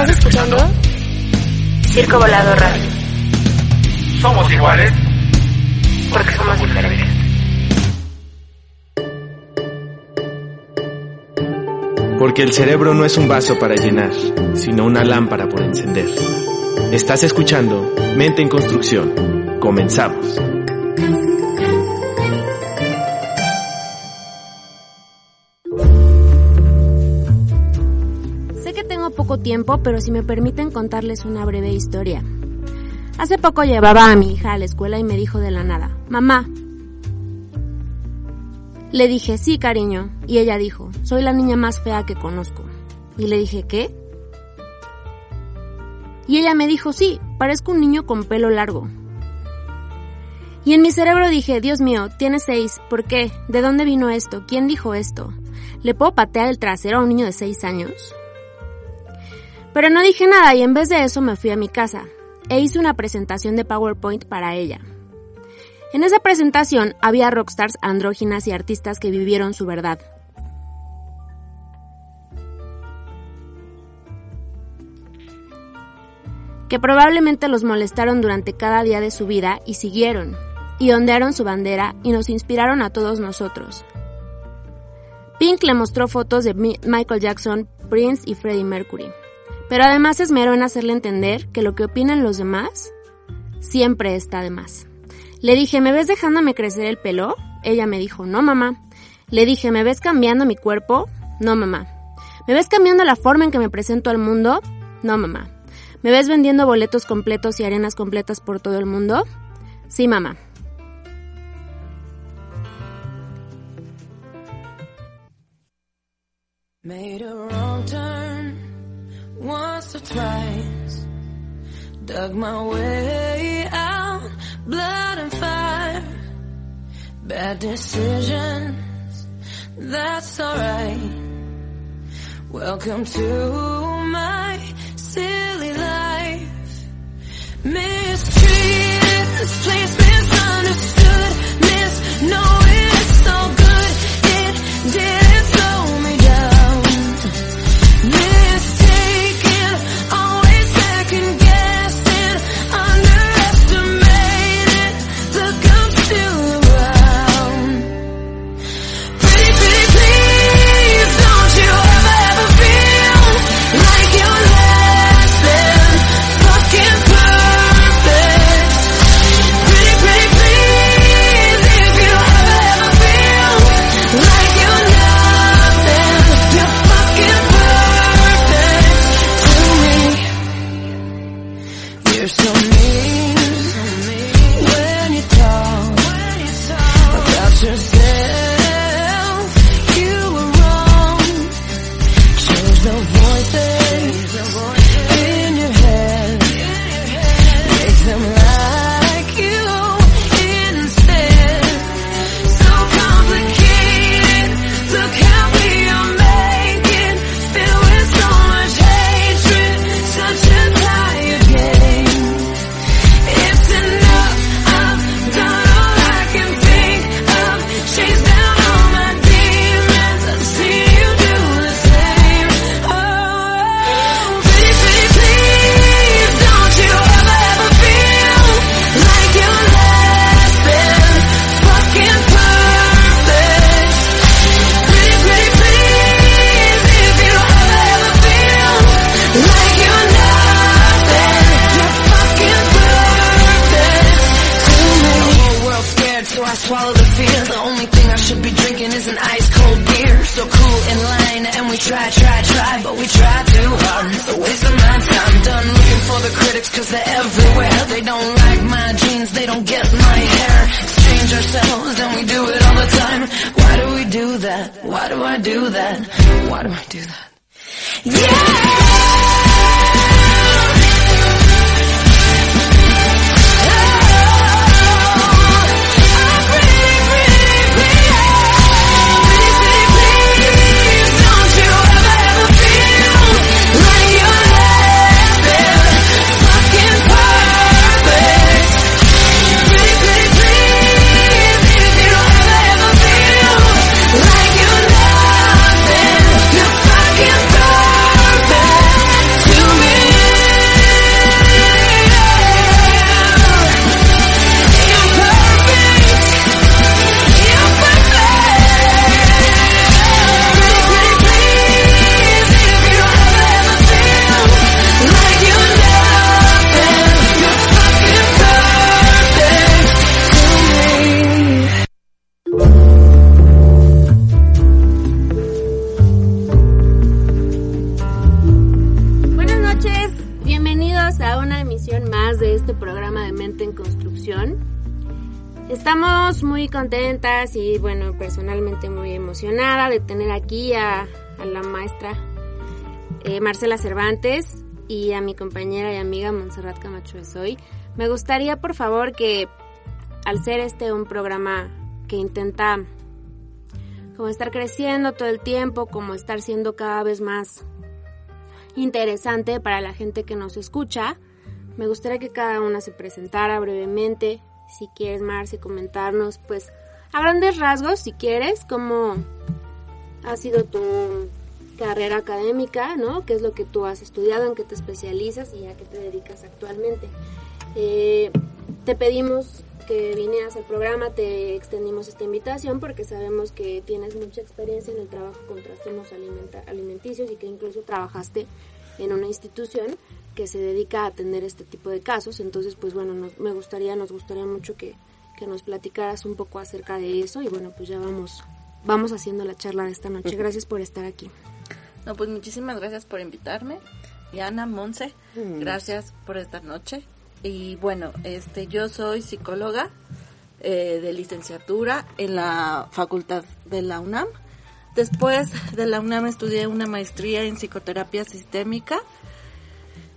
¿Estás escuchando? Circo Volado Radio. Somos iguales porque somos diferentes. Porque el cerebro no es un vaso para llenar, sino una lámpara por encender. Estás escuchando Mente en Construcción. Comenzamos. Tiempo, pero si me permiten contarles una breve historia. Hace poco llevaba a mi hija a la escuela y me dijo de la nada, mamá. Le dije, sí, cariño. Y ella dijo, soy la niña más fea que conozco. Y le dije, ¿qué? Y ella me dijo, sí, parezco un niño con pelo largo. Y en mi cerebro dije, Dios mío, tiene seis, ¿por qué? ¿De dónde vino esto? ¿Quién dijo esto? ¿Le puedo patear el trasero a un niño de seis años? Pero no dije nada y en vez de eso me fui a mi casa e hice una presentación de PowerPoint para ella. En esa presentación había rockstars andróginas y artistas que vivieron su verdad. Que probablemente los molestaron durante cada día de su vida y siguieron, y ondearon su bandera y nos inspiraron a todos nosotros. Pink le mostró fotos de Michael Jackson, Prince y Freddie Mercury, pero además esmeró en hacerle entender que lo que opinan los demás siempre está de más. Le dije, ¿me ves dejándome crecer el pelo? Ella me dijo, no mamá. Le dije, ¿me ves cambiando mi cuerpo? No mamá. ¿Me ves cambiando la forma en que me presento al mundo? No mamá. ¿Me ves vendiendo boletos completos y arenas completas por todo el mundo? Sí mamá. Made a wrong or twice. Dug my way out, blood and fire. Bad decisions, that's alright. Welcome to my silly life. Mistreated, this place misunderstood. It's so good. It didn't do that? Why do I do that? Emocionada de tener aquí a, a la maestra eh, Marcela Cervantes y a mi compañera y amiga Montserrat Camacho de Soy. Me gustaría por favor que al ser este un programa que intenta como estar creciendo todo el tiempo, como estar siendo cada vez más interesante para la gente que nos escucha, me gustaría que cada una se presentara brevemente, si quieres, Marce, comentarnos, pues, a grandes rasgos, si quieres, cómo ha sido tu carrera académica, ¿no? ¿Qué es lo que tú has estudiado, en qué te especializas y a qué te dedicas actualmente? Eh, te pedimos que vinieras al programa, te extendimos esta invitación porque sabemos que tienes mucha experiencia en el trabajo con trastornos alimenticios y que incluso trabajaste en una institución que se dedica a atender este tipo de casos. Entonces, pues bueno, nos, me gustaría, nos gustaría mucho que, que nos platicaras un poco acerca de eso y bueno, pues ya vamos, vamos haciendo la charla de esta noche. Gracias por estar aquí. No, pues muchísimas gracias por invitarme. Y Ana, Monse, Mm. gracias por esta noche. Y bueno, este, yo soy psicóloga eh, de licenciatura en la facultad de la UNAM. Después de la UNAM estudié una maestría en psicoterapia sistémica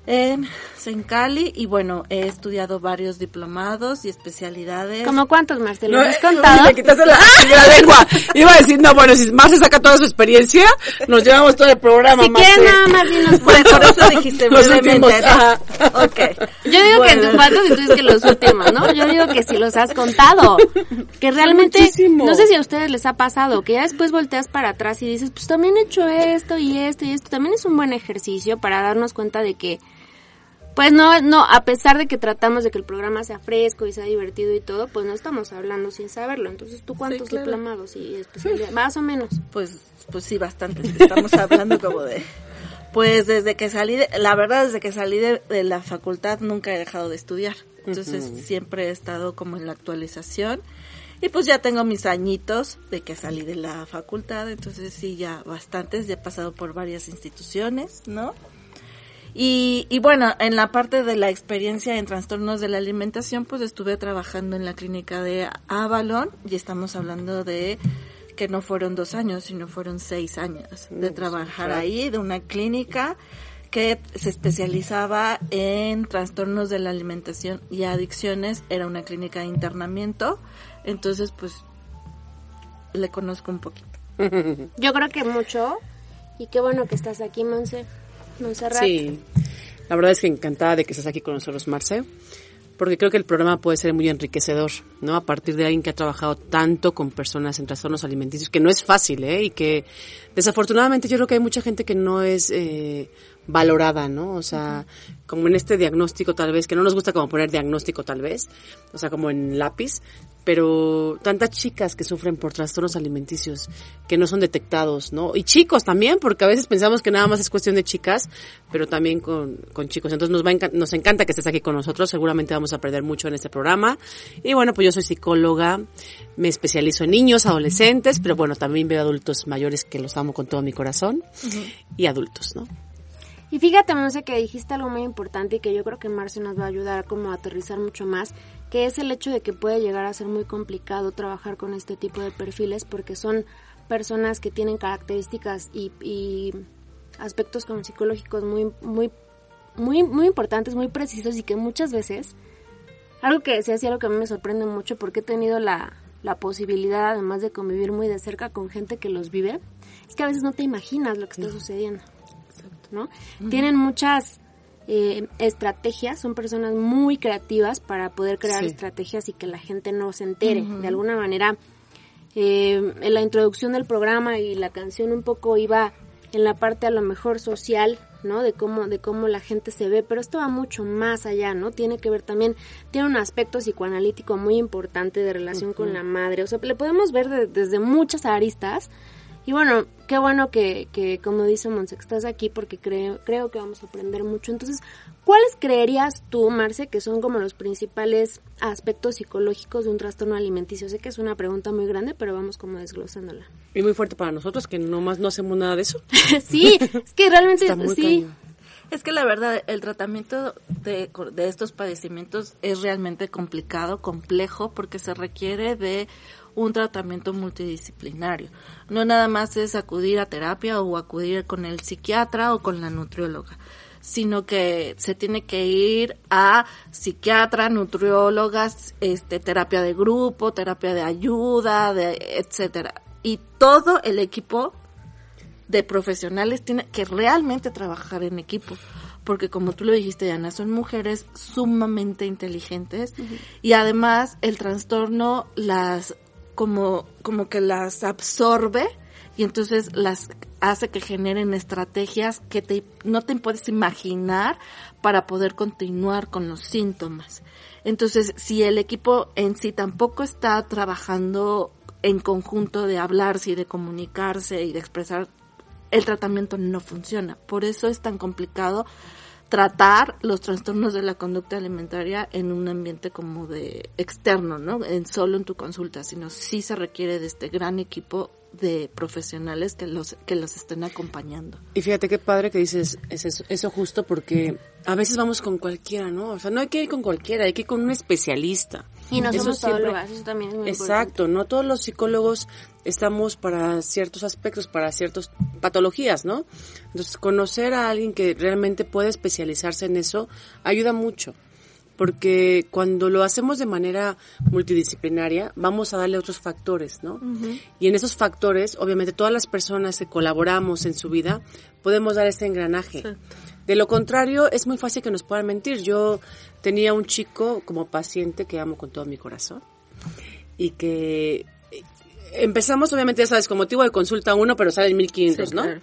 en Sencali y bueno, he estudiado varios diplomados y especialidades. ¿Cómo cuántos, Marcelo? ¿Nos has eh, contado? Me quitaste la, la lengua. Iba a decir, no, bueno, si más se saca toda su experiencia, nos llevamos todo el programa. Si Marce. quieres nada más dinos Por, cuántos. por eso dijiste Los últimos. Ok. Yo digo Bueno. que cuántos y tú dices que los últimos, ¿no? Yo digo que si los has contado. Que realmente, no sé si a ustedes les ha pasado, que ya después volteas para atrás y dices, pues también he hecho esto y esto y esto. También es un buen ejercicio para darnos cuenta de que, pues no, no, a pesar de que tratamos de que el programa sea fresco y sea divertido y todo, pues no estamos hablando sin saberlo. Entonces, ¿tú cuántos claro. diplomados y especialidades? Más o menos. Pues, pues sí, bastante. Estamos hablando como de... Pues desde que salí, de, la verdad, desde que salí de, de la facultad nunca he dejado de estudiar. Entonces siempre he estado como en la actualización. Y pues ya tengo mis añitos de que salí de la facultad. Entonces sí, ya bastantes. Ya he pasado por varias instituciones, ¿no? Y, y bueno, en la parte de la experiencia en trastornos de la alimentación, pues estuve trabajando en la clínica de Avalon y estamos hablando de que no fueron dos años, sino fueron seis años de trabajar ahí, de una clínica que se especializaba en trastornos de la alimentación y adicciones, era una clínica de internamiento, entonces pues le conozco un poquito. Yo creo que mucho. Y qué bueno que estás aquí, Monse. Montserrat. Sí, la verdad es que encantada de que estés aquí con nosotros, Marce, porque creo que el programa puede ser muy enriquecedor, ¿no? A partir de alguien que ha trabajado tanto con personas en trastornos alimenticios, que no es fácil, ¿eh? Y que desafortunadamente yo creo que hay mucha gente que no es eh, valorada, ¿no? O sea, como en este diagnóstico tal vez, que no nos gusta como poner diagnóstico tal vez, o sea, como en lápiz, pero tantas chicas que sufren por trastornos alimenticios que no son detectados, ¿no? Y chicos también, porque a veces pensamos que nada más es cuestión de chicas, pero también con, con chicos. Entonces nos, va a encan- nos encanta que estés aquí con nosotros, seguramente vamos a aprender mucho en este programa. Y bueno, pues yo soy psicóloga, me especializo en niños, adolescentes, pero bueno, también veo adultos mayores que los amo con todo mi corazón, y adultos, ¿no? Y fíjate, Monse, que dijiste algo muy importante y que yo creo que Marce nos va a ayudar como a aterrizar mucho más, que es el hecho de que puede llegar a ser muy complicado trabajar con este tipo de perfiles porque son personas que tienen características y, y aspectos como psicológicos muy, muy, muy, muy importantes, muy precisos y que muchas veces, algo que decías y algo que a mí me sorprende mucho porque he tenido la, la posibilidad además de convivir muy de cerca con gente que los vive, es que a veces no te imaginas lo que está sucediendo. ¿no? Tienen muchas eh, estrategias, son personas muy creativas para poder crear Sí. estrategias y que la gente no se entere. De alguna manera, eh, en la introducción del programa y la canción un poco iba en la parte a lo mejor social, ¿no? De cómo, de cómo la gente se ve, pero esto va mucho más allá, ¿no? Tiene que ver también, tiene un aspecto psicoanalítico muy importante de relación con la madre, o sea, le podemos ver de- desde muchas aristas, y bueno, qué bueno que, que como dice Monse, estás aquí porque creo, creo que vamos a aprender mucho. Entonces, ¿cuáles creerías tú, Marce, que son como los principales aspectos psicológicos de un trastorno alimenticio? Sé que es una pregunta muy grande, pero vamos como desglosándola. Y muy fuerte para nosotros, que nomás no hacemos nada de eso. sí, es que realmente Está muy sí. Es que la verdad, el tratamiento de, de estos padecimientos es realmente complicado, complejo, porque se requiere de un tratamiento multidisciplinario. No nada más es acudir a terapia o acudir con el psiquiatra o con la nutrióloga, sino que se tiene que ir a psiquiatra, nutriólogas, este, terapia de grupo, terapia de ayuda, de, etcétera. Y todo el equipo de profesionales tiene que realmente trabajar en equipo. Porque como tú lo dijiste, Diana, son mujeres sumamente inteligentes y además el trastorno las como, como que las absorbe y entonces las hace que generen estrategias que te, no te puedes imaginar para poder continuar con los síntomas. Entonces, si el equipo en sí tampoco está trabajando en conjunto de hablarse y de comunicarse y de expresar, el tratamiento no funciona. Por eso es tan complicado tratar los trastornos de la conducta alimentaria en un ambiente como de externo, ¿no? En solo en tu consulta, sino sí se requiere de este gran equipo de profesionales que los que los estén acompañando. Y fíjate qué padre que dices eso, eso justo porque a veces vamos con cualquiera, ¿no? O sea, no hay que ir con cualquiera, hay que ir con un especialista. Y no Eso somos todólogas, eso también es muy Exacto, no todos los psicólogos estamos para ciertos aspectos, para ciertas patologías, ¿no? Entonces, conocer a alguien que realmente puede especializarse en eso ayuda mucho, porque cuando lo hacemos de manera multidisciplinaria, vamos a darle otros factores, ¿no? Y en esos factores, obviamente, todas las personas que colaboramos en su vida, podemos dar este engranaje. De lo contrario, es muy fácil que nos puedan mentir. Yo tenía un chico como paciente que amo con todo mi corazón y que eh, empezamos obviamente ya sabes con motivo de consulta uno pero salen 1500 Sí, no claro.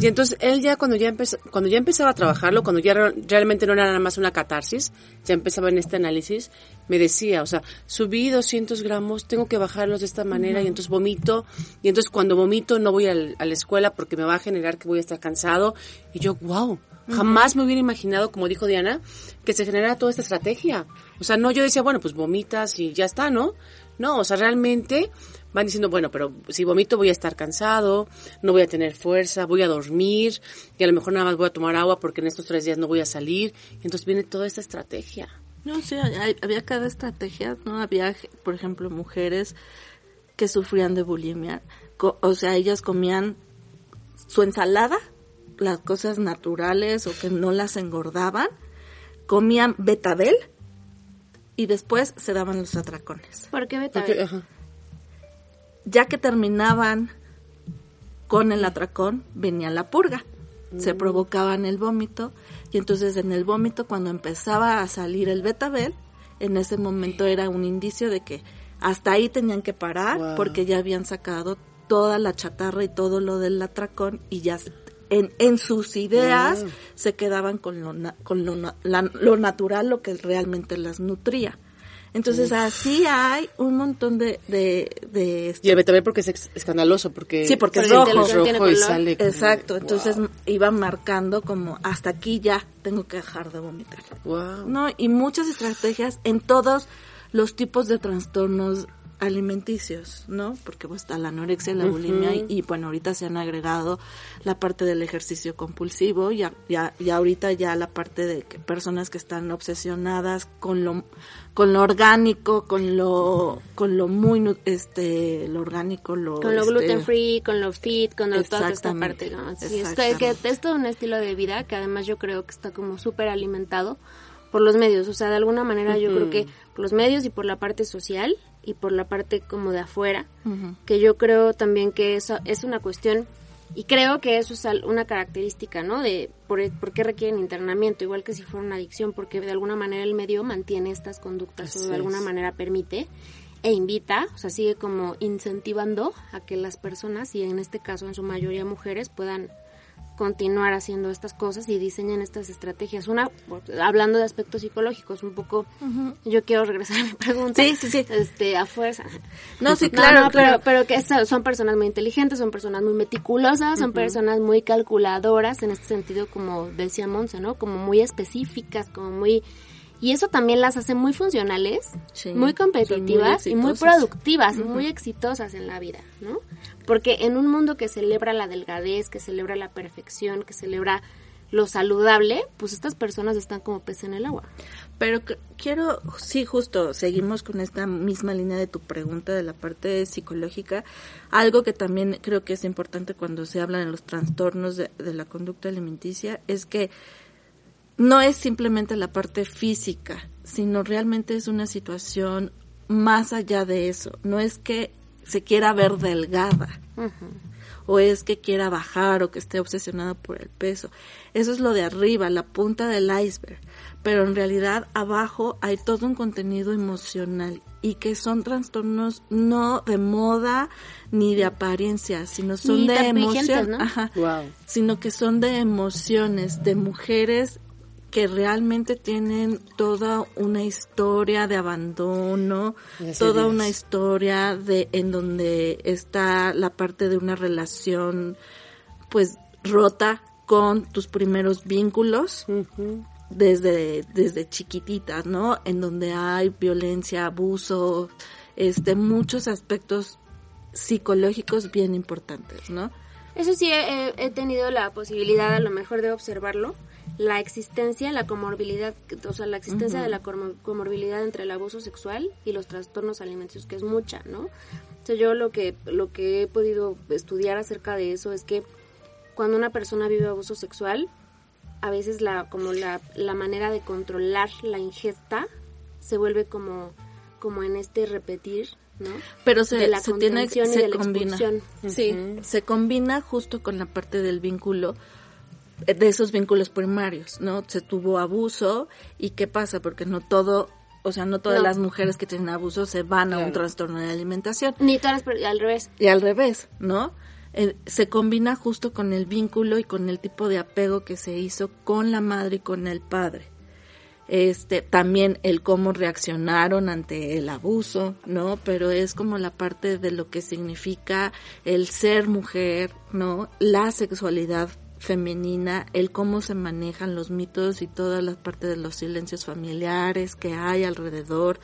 y entonces él ya cuando ya empezó cuando ya empezaba a trabajarlo cuando ya re- realmente no era nada más una catarsis ya empezaba en este análisis me decía o sea subí 200 gramos tengo que bajarlos de esta manera y entonces vomito y entonces cuando vomito no voy al- a la escuela porque me va a generar que voy a estar cansado y yo wow Jamás me hubiera imaginado, como dijo Diana, que se generara toda esta estrategia. O sea, no yo decía, bueno, pues vomitas y ya está, ¿no? No, o sea, realmente van diciendo, bueno, pero si vomito voy a estar cansado, no voy a tener fuerza, voy a dormir y a lo mejor nada más voy a tomar agua porque en estos tres días no voy a salir. Entonces viene toda esta estrategia. No, sí, hay- había cada estrategia, ¿no? Había, por ejemplo, mujeres que sufrían de bulimia. O sea, ellas comían su ensalada, las cosas naturales o que no las engordaban, comían betabel y después se daban los atracones. ¿Por qué beta? Porque, ajá. Ya que terminaban con el atracón, venía la purga. Se provocaban el vómito y entonces en el vómito cuando empezaba a salir el betabel, en ese momento era un indicio de que hasta ahí tenían que parar Wow. porque ya habían sacado toda la chatarra y todo lo del atracón y ya en, en sus ideas Wow. se quedaban con lo, na- con lo, la- lo natural, lo que realmente las nutría. Entonces así hay un montón de, de, de Y el betabel porque es escandaloso, porque, Sí, porque es rojo. es rojo Tiene y color. sale. Exacto, entonces Wow. iba marcando como hasta aquí ya tengo que dejar de vomitar. Wow. No, y muchas estrategias en todos los tipos de trastornos alimenticios, ¿no? Porque pues está la anorexia, la bulimia y, y, bueno, ahorita se han agregado la parte del ejercicio compulsivo y ya, ya, y ahorita ya la parte de que personas que están obsesionadas con lo con lo orgánico, con lo con lo muy este lo orgánico, lo Con lo este, gluten free, con lo fit, con lo, toda esta Exactamente, parte, ¿no? Sí, es que, exactamente. que es todo un estilo de vida que además yo creo que está como súper alimentado por los medios. O sea, de alguna manera yo creo que por los medios y por la parte social y por la parte como de afuera, que yo creo también que eso es una cuestión y creo que eso es una característica, ¿no? De por, por qué requieren internamiento, igual que si fuera una adicción, porque de alguna manera el medio mantiene estas conductas o de alguna es. manera permite e invita, o sea, sigue como incentivando a que las personas, y en este caso en su mayoría mujeres, puedan continuar haciendo estas cosas y diseñen estas estrategias. Una, hablando de aspectos psicológicos, un poco, yo quiero regresar a mi pregunta. Sí, sí, sí. Este, a fuerza. No, sí, claro, no, claro. Pero, pero que so- son personas muy inteligentes, son personas muy meticulosas, son personas muy calculadoras, en este sentido, como decía Monse, ¿no? Como muy específicas, como muy... Y eso también las hace muy funcionales, Sí, muy competitivas muy y muy productivas, y muy exitosas en la vida, ¿no? Porque en un mundo que celebra la delgadez, que celebra la perfección, que celebra lo saludable, pues estas personas están como pez en el agua. Pero que- quiero, sí, justo, seguimos con esta misma línea de tu pregunta de la parte psicológica. Algo que también creo que es importante cuando se habla de los trastornos de, de la conducta alimenticia es que no es simplemente la parte física, sino realmente es una situación más allá de eso. No es que se quiera ver delgada o es que quiera bajar o que esté obsesionada por el peso. Eso es lo de arriba, la punta del iceberg. Pero en realidad abajo hay todo un contenido emocional y que son trastornos no de moda ni de apariencia, sino son Ni de emoción, ¿no? Wow. sino que son de emociones, de mujeres que realmente tienen toda una historia de abandono, toda una historia de en donde está la parte de una relación pues rota con tus primeros vínculos desde desde chiquititas, ¿no? En donde hay violencia, abuso, este muchos aspectos psicológicos bien importantes, ¿no? Eso sí, he, he tenido la posibilidad a lo mejor de observarlo, la existencia, la comorbilidad, o sea, la existencia de la comor- comorbilidad entre el abuso sexual y los trastornos alimenticios, que es mucha, ¿no? Entonces yo lo que, lo que he podido estudiar acerca de eso es que cuando una persona vive abuso sexual, a veces la, como la, la manera de controlar la ingesta se vuelve como, como en este repetir, ¿no? Pero se, de la se tiene y se la combina. Sí, se combina justo con la parte del vínculo de esos vínculos primarios, ¿no? Se tuvo abuso y qué pasa porque no todo, o sea, no todas No. las mujeres que tienen abuso se van a un trastorno de alimentación Ni todas las per- al revés. y al revés, ¿no? Eh, se combina justo con el vínculo y con el tipo de apego que se hizo con la madre y con el padre. Este, también el cómo reaccionaron ante el abuso, ¿no? Pero es como la parte de lo que significa el ser mujer, ¿no? La sexualidad femenina, el cómo se manejan los mitos y toda la parte de los silencios familiares que hay alrededor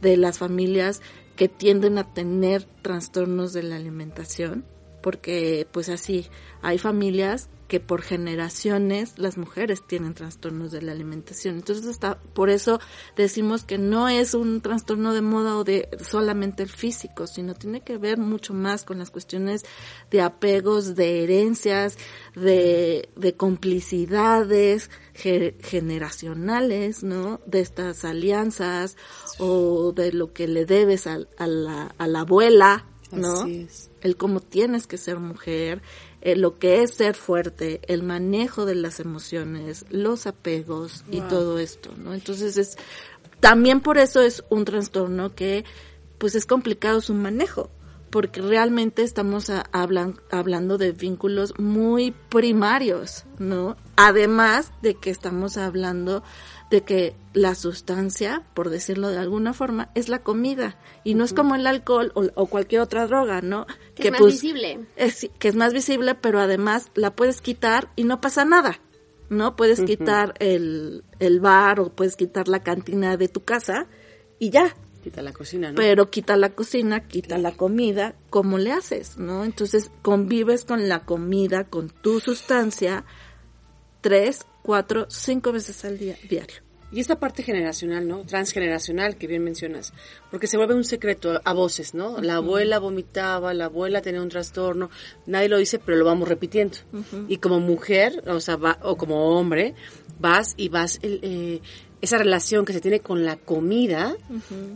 de las familias que tienden a tener trastornos de la alimentación, porque pues así, hay familias que por generaciones las mujeres tienen trastornos de la alimentación. Entonces está, por eso decimos que no es un trastorno de moda o de solamente el físico, sino tiene que ver mucho más con las cuestiones de apegos, de herencias, de, de complicidades ge- generacionales, ¿no? De estas alianzas o de lo que le debes al- a, la, a la abuela, ¿no? Así es. el cómo tienes que ser mujer, eh, lo que es ser fuerte, el manejo de las emociones, los apegos y todo esto, ¿no? Entonces es también por eso es un trastorno que pues es complicado su manejo, porque realmente estamos a- hablan- hablando de vínculos muy primarios, ¿no? Además de que estamos hablando de que la sustancia, por decirlo de alguna forma, es la comida y no es como el alcohol o, o cualquier otra droga, ¿no? Que es más visible. es- que es más visible, pero además la puedes quitar y no pasa nada, ¿no? Puedes quitar el, el bar o puedes quitar la cantina de tu casa y ya, Quita la cocina, ¿no? pero quita la cocina, quita la comida, ¿cómo le haces, no? Entonces convives con la comida, con tu sustancia, tres, cuatro, cinco veces al día, diario. Y esta parte generacional, ¿no? Transgeneracional que bien mencionas, porque se vuelve un secreto a voces, ¿no? La abuela vomitaba, la abuela tenía un trastorno, nadie lo dice, pero lo vamos repitiendo. Y como mujer, o sea, va- o como hombre, vas y vas, el, eh, esa relación que se tiene con la comida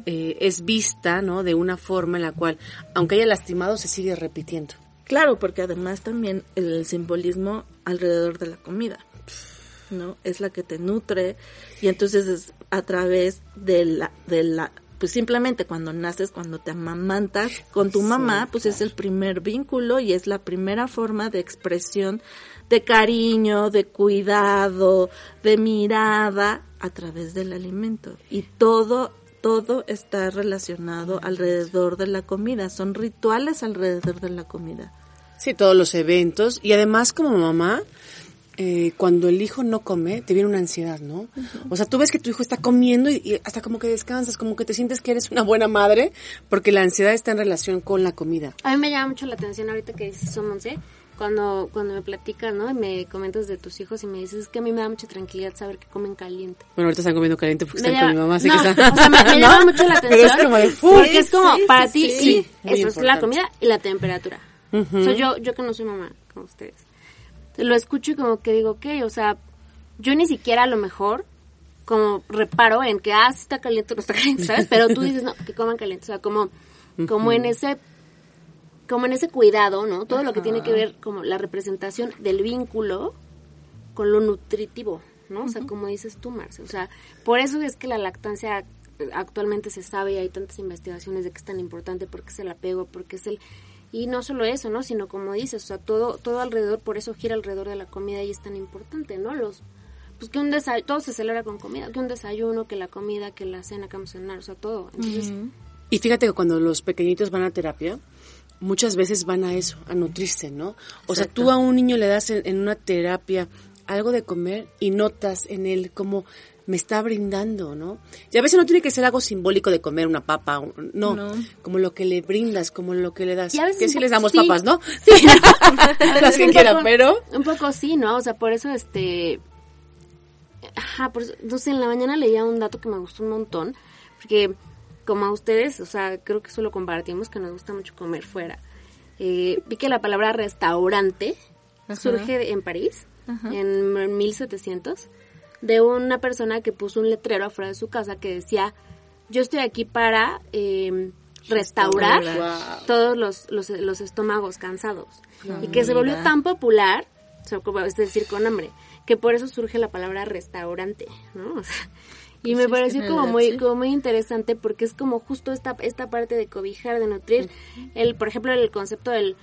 eh, es vista, ¿no? De una forma en la cual, aunque haya lastimado, se sigue repitiendo. Claro, porque además también el simbolismo alrededor de la comida, ¿no? Es la que te nutre y entonces es a través de la, de la, pues simplemente cuando naces, cuando te amamantas con tu mamá, pues es el primer vínculo y es la primera forma de expresión de cariño, de cuidado, de mirada a través del alimento y todo todo está relacionado alrededor de la comida, son rituales alrededor de la comida. Sí, todos los eventos. Y además, como mamá, eh, cuando el hijo no come, te viene una ansiedad, ¿no? O sea, tú ves que tu hijo está comiendo y, y hasta como que descansas, como que te sientes que eres una buena madre, porque la ansiedad está en relación con la comida. A mí me llama mucho la atención ahorita que dices eso, Monse, cuando, cuando me platicas, ¿no? Y me comentas de tus hijos y me dices, es que a mí me da mucha tranquilidad saber que comen caliente. Bueno, ahorita están comiendo caliente porque Me están con mi mamá, así no, que están... o sea, me, me ¿No? llama mucho la Pero atención. es como de, porque es como, sí, para sí, ti, sí. sí, eso es la comida y la temperatura. O sea, yo, yo que no soy mamá, como ustedes, lo escucho y como que digo, ok, o sea, yo ni siquiera a lo mejor como reparo en que, ah, sí está caliente o no está caliente, ¿sabes? Pero tú dices, no, que coman caliente, o sea, como, como en ese como en ese cuidado, ¿no? Todo lo que tiene que ver como la representación del vínculo con lo nutritivo, ¿no? O sea, como dices tú, Marce. O sea, por eso es que la lactancia actualmente se sabe y hay tantas investigaciones de que es tan importante porque es el apego, porque es el... Y no solo eso, ¿no? Sino como dices, o sea, todo, todo alrededor, por eso gira alrededor de la comida y es tan importante, ¿no? Los... Pues que un desayuno, todo se celebra con comida, que un desayuno, que la comida, que la cena que vamos a cenar, o sea, todo. Entonces, Y fíjate que cuando los pequeñitos van a terapia, muchas veces van a eso, a nutrirse, ¿no? O sea, tú a un niño le das en, en una terapia algo de comer y notas en él como me está brindando, ¿no? Y a veces no tiene que ser algo simbólico de comer una papa, no, No. como lo que le brindas, como lo que le das. Que sí les damos sí. papas, ¿no? Sí, Las que Un quieran, poco- pero... Un poco sí, ¿no? O sea, por eso, este... Ajá, por eso, no sé, en la mañana leía un dato que me gustó un montón, porque como a ustedes, o sea, creo que eso lo compartimos, que nos gusta mucho comer fuera. Eh, vi que la palabra restaurante surge en París, en 1700, de una persona que puso un letrero afuera de su casa que decía, yo estoy aquí para eh, restaurar Wow. todos los, los, los estómagos cansados. y que se volvió tan popular, es decir, con hambre, que por eso surge la palabra restaurante, ¿no? O sea, y me Sí, pareció como muy, sí. como muy interesante porque es como justo esta, esta parte de cobijar, de nutrir. El, por ejemplo, el concepto del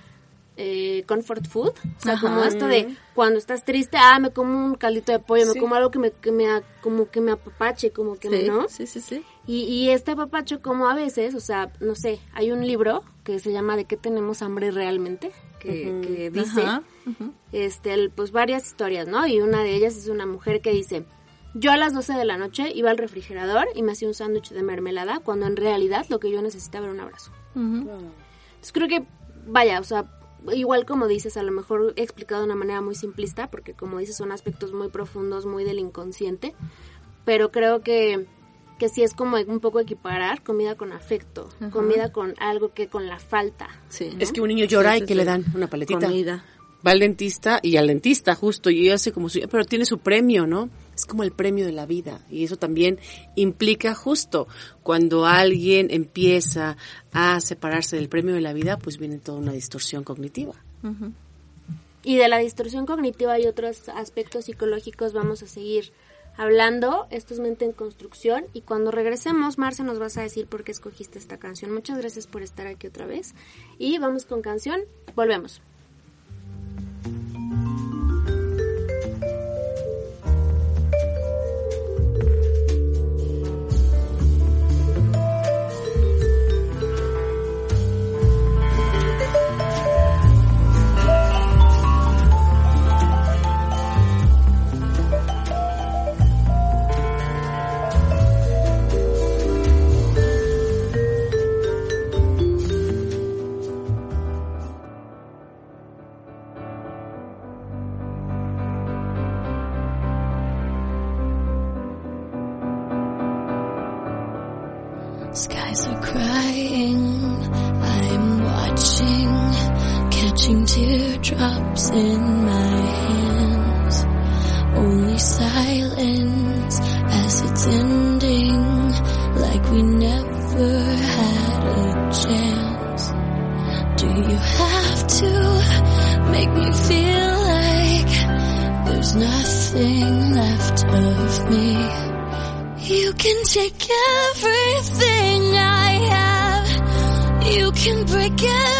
eh, comfort food, o sea, como esto de cuando estás triste, ah, me como un caldito de pollo, me como algo que me, que me, como que me apapache, como que Sí, ¿no? sí, sí, sí. Y, y este papacho como a veces, o sea, no sé, hay un libro que se llama ¿De qué tenemos hambre realmente? Que, que dice, este, el- pues varias historias, ¿no? Y una de ellas es una mujer que dice, yo a las 12 de la noche iba al refrigerador y me hacía un sándwich de mermelada cuando en realidad lo que yo necesitaba era un abrazo. Entonces creo que, vaya, o sea, igual como dices, a lo mejor he explicado de una manera muy simplista, porque como dices son aspectos muy profundos, muy del inconsciente, pero creo que, que sí es como un poco equiparar comida con afecto, comida con algo que con la falta. Sí. Es que un niño llora Sí, y que sí. le dan una paletita. Comida. Va al dentista y al dentista justo y hace como su, pero tiene su premio, ¿no? Es como el premio de la vida y eso también implica justo cuando alguien empieza a separarse del premio de la vida, pues viene toda una distorsión cognitiva. Y de la distorsión cognitiva y otros aspectos psicológicos vamos a seguir hablando. Esto es Mente en Construcción. Y cuando regresemos, Marce, nos vas a decir por qué escogiste esta canción. Muchas gracias por estar aquí otra vez. Y vamos con canción. Volvemos. Skies are crying, I'm watching, catching teardrops in my hands. Only silence as it's ending, like we never had a chance. Do you have to make me feel like there's nothing left of me? You can take everything can break everything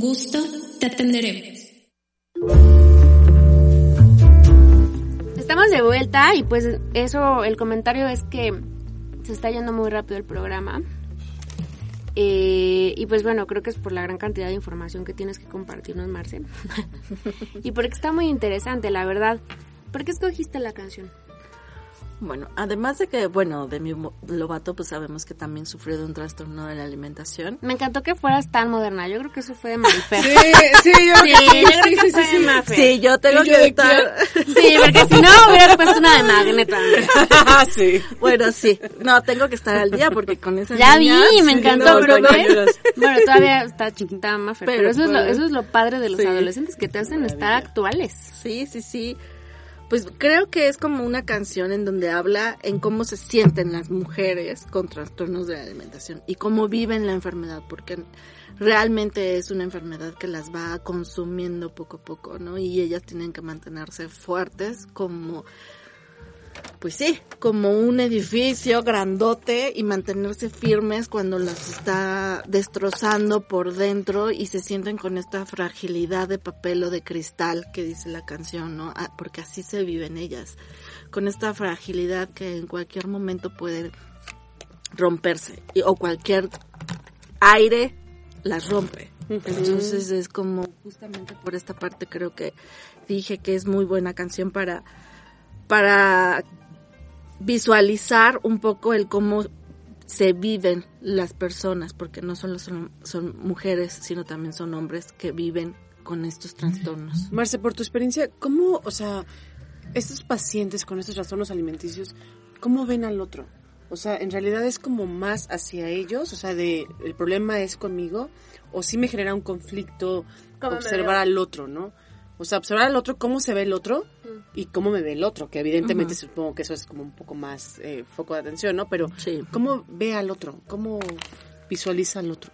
gusto te atenderemos. Estamos de vuelta y pues eso, el comentario es que se está yendo muy rápido el programa. Eh, y pues bueno, creo que es por la gran cantidad de información que tienes que compartirnos, Marce. y porque está muy interesante, la verdad. ¿Por qué escogiste la canción? Bueno, además de que, bueno, de mi Lobato, pues sabemos que también sufrió de un trastorno de la alimentación. Me encantó que fueras tan moderna. Yo creo que eso fue de Marifer. Sí, sí, yo Sí, creo que fue de Mafe. Sí, yo tengo ¿Y yo que estar. Sí, porque si no hubieras puesto una de Magneto. sí. Bueno, sí. No, tengo que estar al día porque con esa Ya vi, niña, me sí, encantó, no, pero no. Bueno, todavía está chiquita Mafer, pero, Pero eso, es lo, eso es lo padre de los sí. adolescentes, que te hacen estar actuales. Sí, sí, sí. Pues creo que es como una canción en donde habla en cómo se sienten las mujeres con trastornos de la alimentación y cómo viven la enfermedad, porque realmente es una enfermedad que las va consumiendo poco a poco, ¿no? Y ellas tienen que mantenerse fuertes como, pues sí, como un edificio grandote y mantenerse firmes cuando las está destrozando por dentro y se sienten con esta fragilidad de papel o de cristal que dice la canción, ¿no? Ah, Porque así se viven ellas, con esta fragilidad que en cualquier momento puede romperse y- o cualquier aire las rompe. Entonces es como justamente por esta parte creo que dije que es muy buena canción para para visualizar un poco el cómo se viven las personas, porque no solo son, son mujeres, sino también son hombres que viven con estos trastornos. Marce, por tu experiencia, ¿cómo, o sea, estos pacientes con estos trastornos alimenticios, cómo ven al otro? O sea, en realidad es como más hacia ellos, o sea, de el problema es conmigo, o sí me genera un conflicto ¿Cómo me observar al otro, ¿no? O sea, observar al otro, cómo se ve el otro y cómo me ve el otro, que evidentemente supongo que eso es como un poco más eh, foco de atención, ¿no? Pero, Sí. ¿cómo ve al otro? ¿Cómo visualiza al otro?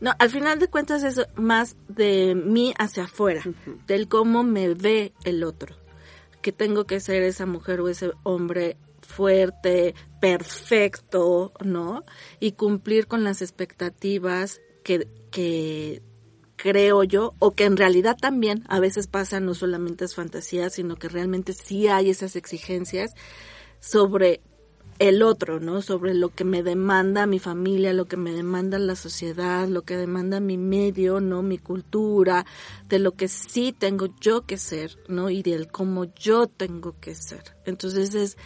No, al final de cuentas es más de mí hacia afuera, del cómo me ve el otro. Que tengo que ser esa mujer o ese hombre fuerte, perfecto, ¿no? Y cumplir con las expectativas que, que creo yo, o que en realidad también a veces pasa, no solamente es fantasía, sino que realmente sí hay esas exigencias sobre el otro, ¿no? Sobre lo que me demanda mi familia, lo que me demanda la sociedad, lo que demanda mi medio, ¿no? Mi cultura, de lo que sí tengo yo que ser, ¿no? Y del cómo yo tengo que ser. Entonces es,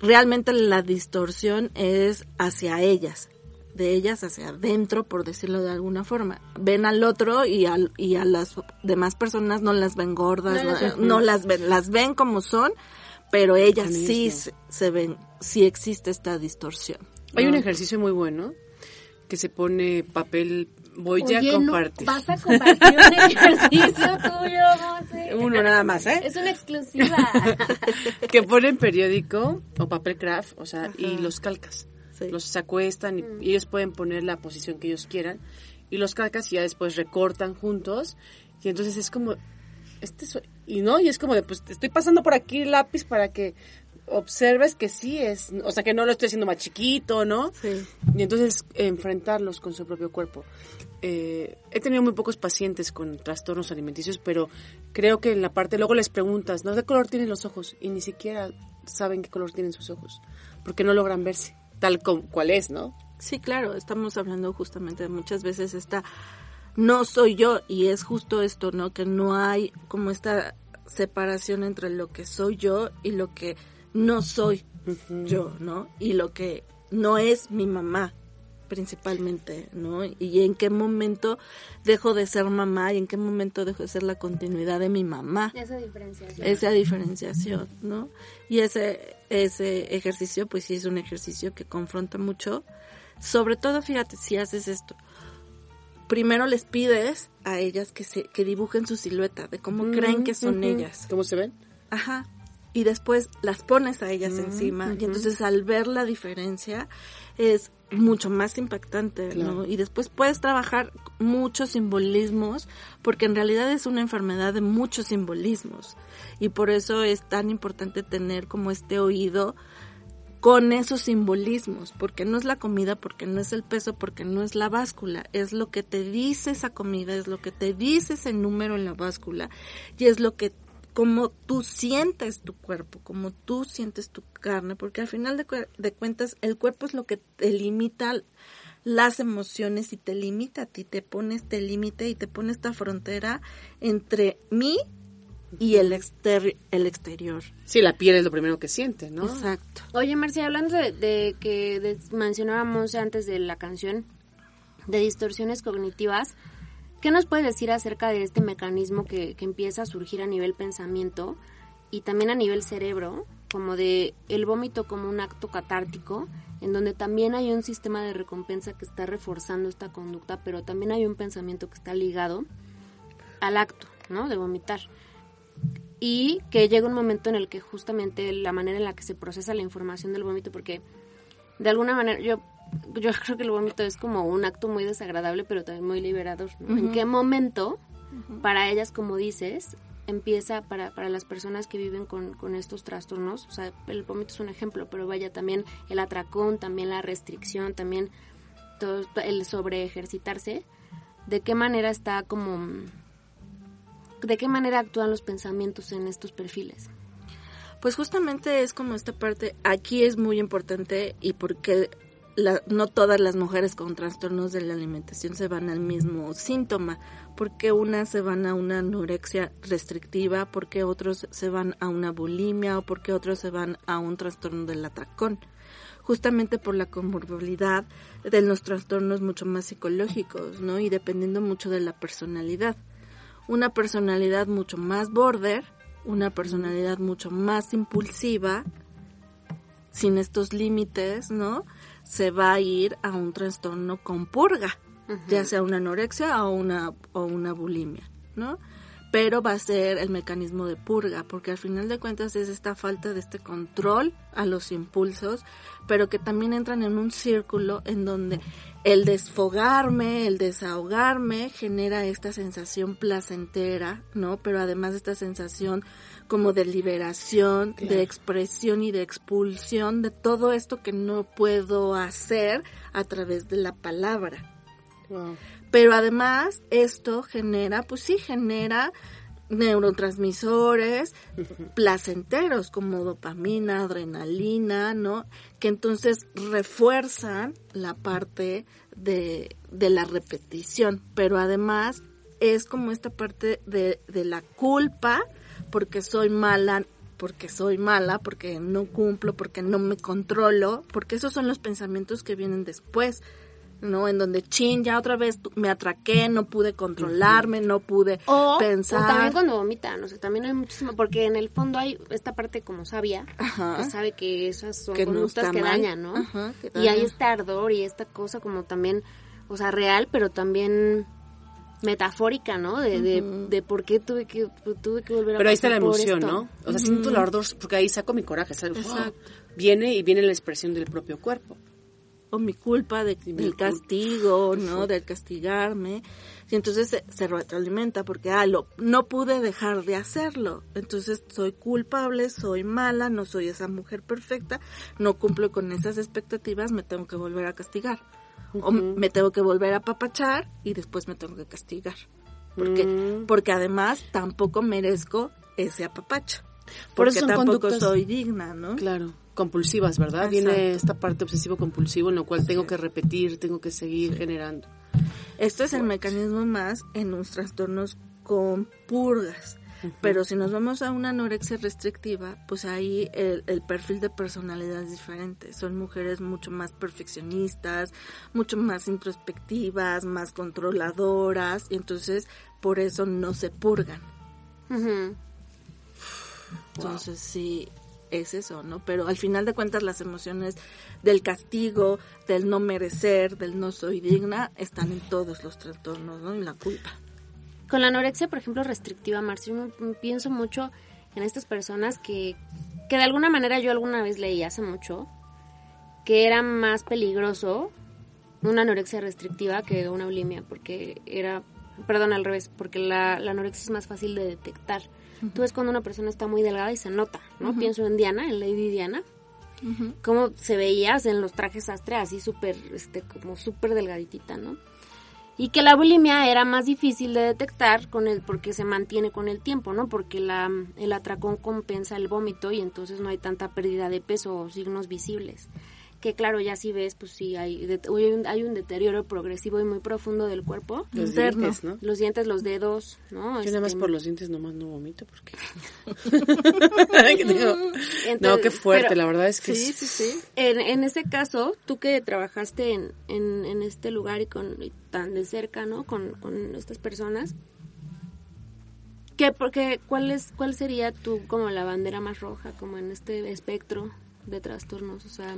realmente la distorsión es hacia ellas, de ellas hacia adentro, por decirlo de alguna forma. Ven al otro y, al, y a las demás personas no las ven gordas, no, no las ven, las ven como son, pero ellas sí se, se ven, sí existe esta distorsión. Hay un ejercicio muy bueno que se pone papel, voy ya a Oye, no, compartir. vas a compartir un ejercicio tuyo, Monse. Uno nada más, ¿eh? Es una exclusiva. que ponen periódico o papel craft, o sea, y los calcas. Los se acuestan y, y ellos pueden poner la posición que ellos quieran y los calcas y ya después recortan juntos y entonces es como este soy- y no y es como de pues te estoy pasando por aquí el lápiz para que observes que sí es, o sea, que no lo estoy haciendo más chiquito, ¿no? Sí. Y entonces enfrentarlos con su propio cuerpo. Eh, he tenido muy pocos pacientes con trastornos alimenticios, pero creo que en la parte, luego les preguntas, ¿no? ¿De color tienen los ojos? Y ni siquiera saben qué color tienen sus ojos, porque no logran verse tal cual es, ¿no? Sí, claro, estamos hablando justamente de muchas veces esta no soy yo y es justo esto, ¿no? Que no hay como esta separación entre lo que soy yo y lo que no soy yo, ¿no? Y lo que no es mi mamá principalmente, ¿no? Y en qué momento dejo de ser mamá y en qué momento dejo de ser la continuidad de mi mamá Esa diferenciación. esa diferenciación, ¿no? Y ese, ese ejercicio, pues sí es un ejercicio que confronta mucho. Sobre todo, fíjate, si haces esto, primero les pides a ellas que se, que dibujen su silueta, de cómo creen que son Ujú. ellas. ¿Cómo se ven? Ajá. Y después las pones a ellas Mm, encima. ujú. Y entonces al ver la diferencia es mucho más impactante, Claro. ¿no? Y después puedes trabajar muchos simbolismos, porque en realidad es una enfermedad de muchos simbolismos. Y por eso es tan importante tener como este oído con esos simbolismos, porque no es la comida, porque no es el peso, porque no es la báscula, es lo que te dice esa comida, es lo que te dice ese número en la báscula y es lo que como tú sientes tu cuerpo, como tú sientes tu carne, porque al final de, cu- de cuentas el cuerpo es lo que te limita las emociones y te limita a ti, te pone este límite y te pone esta frontera entre mí y el, exter el exterior. Sí, la piel es lo primero que siente, ¿no? Exacto. Oye, Marcia, hablando de, de que de- mencionábamos antes de la canción de distorsiones cognitivas, ¿qué nos puedes decir acerca de este mecanismo que, que empieza a surgir a nivel pensamiento y también a nivel cerebro, como de el vómito como un acto catártico, en donde también hay un sistema de recompensa que está reforzando esta conducta, pero también hay un pensamiento que está ligado al acto, ¿no? De vomitar y que llega un momento en el que justamente la manera en la que se procesa la información del vómito, porque de alguna manera yo yo creo que el vómito es como un acto muy desagradable, pero también muy liberador. ¿no? ¿En qué momento, para ellas, como dices, empieza para, para las personas que viven con, con estos trastornos? O sea, el vómito es un ejemplo, pero vaya también el atracón, también la restricción, también todo el sobre ejercitarse. ¿De qué manera está como de qué manera actúan los pensamientos en estos perfiles. Pues justamente es como esta parte, aquí es muy importante y porque la- no todas las mujeres con trastornos de la alimentación se van al mismo síntoma, porque unas se van a una anorexia restrictiva, porque otros se van a una bulimia o porque otros se van a un trastorno del atracón justamente por la comorbilidad de los trastornos mucho más psicológicos, ¿no? Y dependiendo mucho de la personalidad. Una personalidad mucho más border, una personalidad mucho más impulsiva, sin estos límites, ¿no? Se va a ir a un trastorno con purga, ya sea una anorexia o una, o una bulimia, ¿no? Pero va a ser el mecanismo de purga, porque al final de cuentas es esta falta de este control a los impulsos, pero que también entran en un círculo en donde el desfogarme, el desahogarme genera esta sensación placentera, ¿no? Pero además esta sensación como de liberación, de expresión y de expulsión de todo esto que no puedo hacer a través de la palabra. Wow. Pero además esto genera, pues sí, genera neurotransmisores placenteros como dopamina, adrenalina, ¿no? Que entonces refuerzan la parte de, de la repetición, pero además es como esta parte de, de la culpa porque soy mala porque soy mala, porque no cumplo, porque no me controlo, porque esos son los pensamientos que vienen después. ¿no? En donde, chin, ya otra vez me atraqué, no pude controlarme, no pude O, pensar. o también cuando vomitan, o sea, también hay muchísimo, porque en el fondo hay esta parte como sabia, Ajá. que sabe que esas son Que conductas que dañan, ¿no? Ajá, que y hay este ardor y esta cosa como también, o sea, real, pero también metafórica, ¿no? De, de, de por qué tuve que, tuve que volver a Pero ahí está la emoción, esto. ¿no? O sea, siento el ardor porque ahí saco mi coraje, ¿sabes? ¡Wow! Viene y viene la expresión del propio cuerpo. o mi culpa de- mi del culpa. castigo, ¿no? Del castigarme. Y entonces se, se retroalimenta porque, ah, lo, no pude dejar de hacerlo. Entonces soy culpable, soy mala, no soy esa mujer perfecta, no cumplo con esas expectativas, me tengo que volver a castigar. O me tengo que volver a papachar y después me tengo que castigar. Porque, Mm. porque además tampoco merezco ese apapacho. Por Porque eso tampoco conductas- soy digna, ¿no? Claro, compulsivas, ¿verdad? Exacto. Viene esta parte obsesivo-compulsivo en lo cual tengo que repetir, tengo que seguir generando. Esto es el mecanismo más en los trastornos con purgas. Pero si nos vamos a una anorexia restrictiva, pues ahí el, el perfil de personalidad es diferente. Son mujeres mucho más perfeccionistas, mucho más introspectivas, más controladoras, y entonces por eso no se purgan. Entonces sí, es eso, ¿no? Pero al final de cuentas las emociones del castigo, del no merecer, del no soy digna, están en todos los trastornos, ¿no? Y la culpa. Con la anorexia, por ejemplo, restrictiva, Marcia, yo pienso mucho en estas personas que, que de alguna manera yo alguna vez leí hace mucho que era más peligroso una anorexia restrictiva que una bulimia, porque era, perdón, al revés, porque la, la anorexia es más fácil de detectar. Tú ves cuando una persona está muy delgada y se nota, ¿no? Pienso en Diana, en Lady Diana, cómo se veía en los trajes sastre así súper, este, como súper delgaditita, ¿no? Y que la bulimia era más difícil de detectar con el porque se mantiene con el tiempo, ¿no? Porque la, el atracón compensa el vómito y entonces no hay tanta pérdida de peso o signos visibles. Que claro, ya si ves, pues sí, hay, de- hay, un, hay un deterioro progresivo y muy profundo del cuerpo. Los Interno. dientes, ¿no? Los dientes, los dedos, ¿no? Yo nada más Este, por los dientes nomás no vomito porque... Que tengo- no, entonces, qué fuerte, pero- la verdad es que... Sí, es- sí, sí. En, en ese caso, tú que trabajaste en, en, en este lugar y con y tan de cerca, ¿no? Con, con estas personas, ¿qué, porque, cuál, es, ¿cuál sería tu como la bandera más roja, como en este espectro de trastornos? O sea,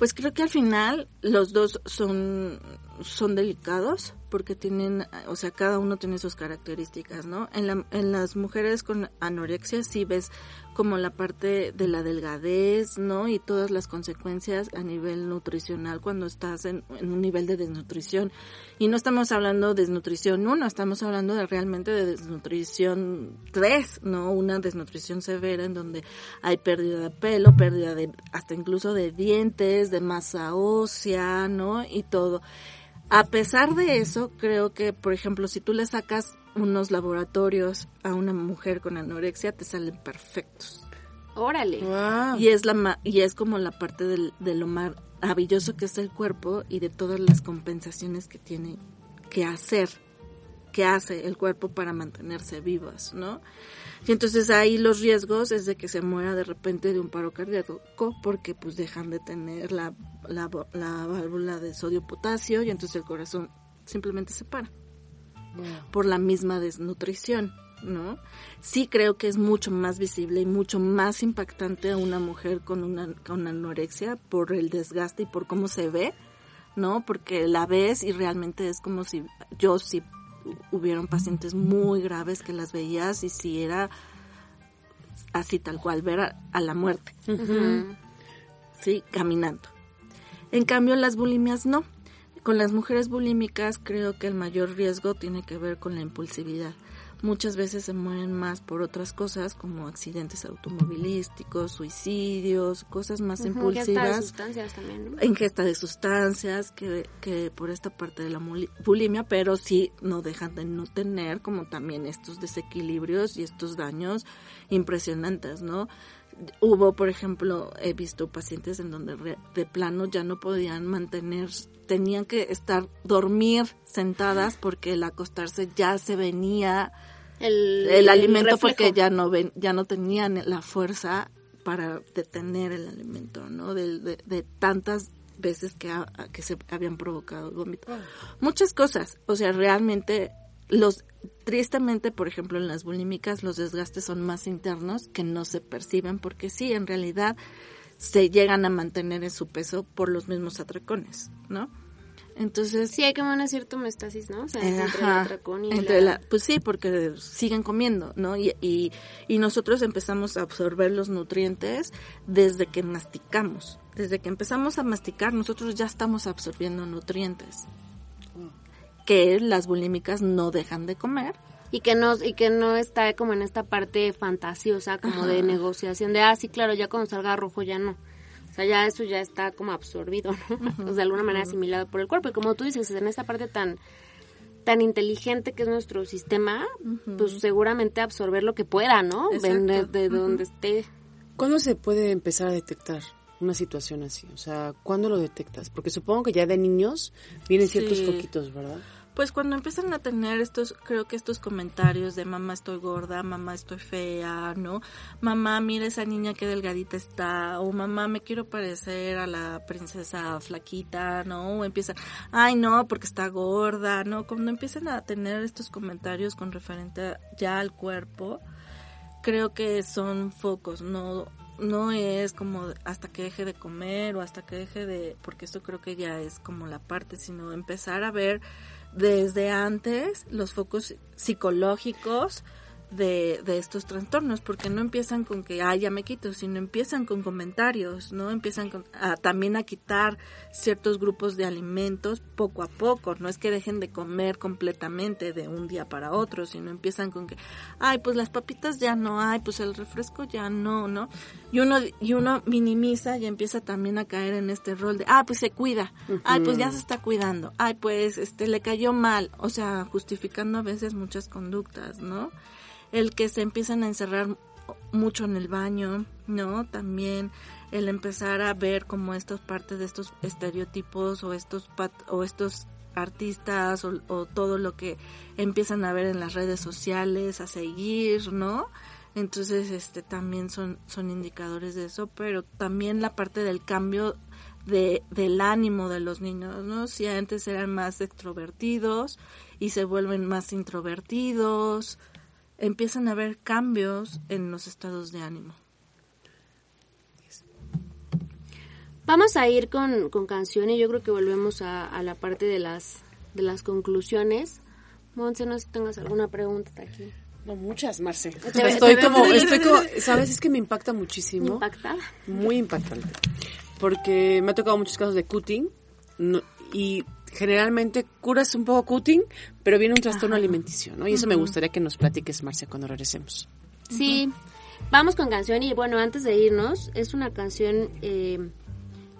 Pues creo que al final los dos son, son delicados porque tienen, o sea, cada uno tiene sus características, ¿no? En, la, en las mujeres con anorexia sí ves como la parte de la delgadez, ¿no? Y todas las consecuencias a nivel nutricional cuando estás en, un nivel de desnutrición. Y no estamos hablando de desnutrición 1, estamos hablando de realmente de desnutrición 3, ¿no? Una desnutrición severa en donde hay pérdida de pelo, pérdida de, hasta incluso de dientes, de masa ósea, ¿no? Y todo. A pesar de eso, creo que, por ejemplo, si tú le sacas unos laboratorios a una mujer con anorexia, te salen perfectos. órale. Wow. Y es la ma- y es como la parte del, de lo maravilloso que es el cuerpo y de todas las compensaciones que tiene que hacer, que hace el cuerpo para mantenerse vivos, ¿no? Y entonces ahí los riesgos es de que se muera de repente de un paro cardíaco porque pues dejan de tener la, la, la válvula de sodio potasio y entonces el corazón simplemente se para por la misma desnutrición, ¿no? Sí creo que es mucho más visible y mucho más impactante a una mujer con una con anorexia por el desgaste y por cómo se ve, ¿no? Porque la ves y realmente es como si yo si hubieron pacientes muy graves que las veías y si era así tal cual ver a, a la muerte. Sí, caminando. En cambio, las bulimias no. Con las mujeres bulímicas creo que el mayor riesgo tiene que ver con la impulsividad. Muchas veces se mueren más por otras cosas como accidentes automovilísticos, suicidios, cosas más Ujú, ingesta de impulsivas sustancias también, ¿no? ingesta de sustancias que, que por esta parte de la bulimia, pero sí no dejan de no tener como también estos desequilibrios y estos daños impresionantes, ¿no? Hubo, por ejemplo, he visto pacientes en donde de plano ya no podían mantener, tenían que estar, dormir sentadas porque el acostarse ya se venía. El, el alimento porque ya no ven, ya no tenían la fuerza para detener el alimento, ¿no? De, de, de tantas veces que, ha- que se habían provocado el vómito. Muchas cosas, o sea, realmente los tristemente, por ejemplo, en las bulímicas los desgastes son más internos que no se perciben porque sí, en realidad se llegan a mantener en su peso por los mismos atracones, ¿no? Entonces, Sí, hay como una cierta homeostasis, ¿no? O sea, entre el atracón y entre la... la- pues sí, porque siguen comiendo, ¿no? Y, y, y nosotros empezamos a absorber los nutrientes desde que masticamos. Desde que empezamos a masticar, nosotros ya estamos absorbiendo nutrientes que las bulímicas no dejan de comer. Y que no, y que no está como en esta parte fantasiosa, como de negociación, de, ah, sí, claro, ya cuando salga rojo ya no. O sea, ya eso ya está como absorbido, ¿no? Pues de alguna manera asimilado por el cuerpo. Y como tú dices, en esta parte tan tan inteligente que es nuestro sistema, pues seguramente absorber lo que pueda, ¿no? De, de donde esté. ¿Cuándo se puede empezar a detectar una situación así? O sea, ¿cuándo lo detectas? Porque supongo que ya de niños vienen ciertos Sí. foquitos, ¿verdad? Pues cuando empiezan a tener estos, creo que estos comentarios de mamá estoy gorda, mamá estoy fea, ¿no? Mamá, mira esa niña qué delgadita está, o mamá me quiero parecer a la princesa flaquita, ¿no? O empiezan, ay no, porque está gorda, ¿no? Cuando empiezan a tener estos comentarios con referente ya al cuerpo, creo que son focos, no no es como hasta que deje de comer o hasta que deje de, porque esto creo que ya es como la parte, sino empezar a ver desde antes los focos psicológicos de, de estos trastornos, porque no empiezan con que, ah, ya me quito, sino empiezan con comentarios, ¿no? Empiezan con- a- también a quitar ciertos grupos de alimentos poco a poco, no es que dejen de comer completamente de un día para otro, sino empiezan con que, ay, pues las papitas ya no hay, pues el refresco ya no, ¿no? Y uno, y uno minimiza y empieza también a caer en este rol de, ah, pues se cuida, ay, pues ya se está cuidando, ay, pues este le cayó mal, o sea, justificando a veces muchas conductas, ¿no? El que se empiezan a encerrar mucho en el baño, ¿no? También el empezar a ver como estas partes de estos estereotipos o estos pat- o estos artistas o, o todo lo que empiezan a ver en las redes sociales, a seguir, ¿no? Entonces, este también son son indicadores de eso, pero también la parte del cambio de, del ánimo de los niños, ¿no? Si antes eran más extrovertidos y se vuelven más introvertidos, empiezan a haber cambios en los estados de ánimo. Vamos a ir con, con canción y yo creo que volvemos a, a la parte de las, de las conclusiones. Monse, no sé si tengas alguna pregunta aquí. No, muchas, Marce. Estoy como, estoy como, ¿sabes? Es que me impacta muchísimo. ¿Impactada? Muy impactante. Porque me ha tocado muchos casos de cutting no- y generalmente curas un poco cutting, pero viene un trastorno alimenticio, ¿no? Y eso me gustaría que nos platiques, Marcia, cuando regresemos. Sí, vamos con canción y bueno, antes de irnos, es una canción eh,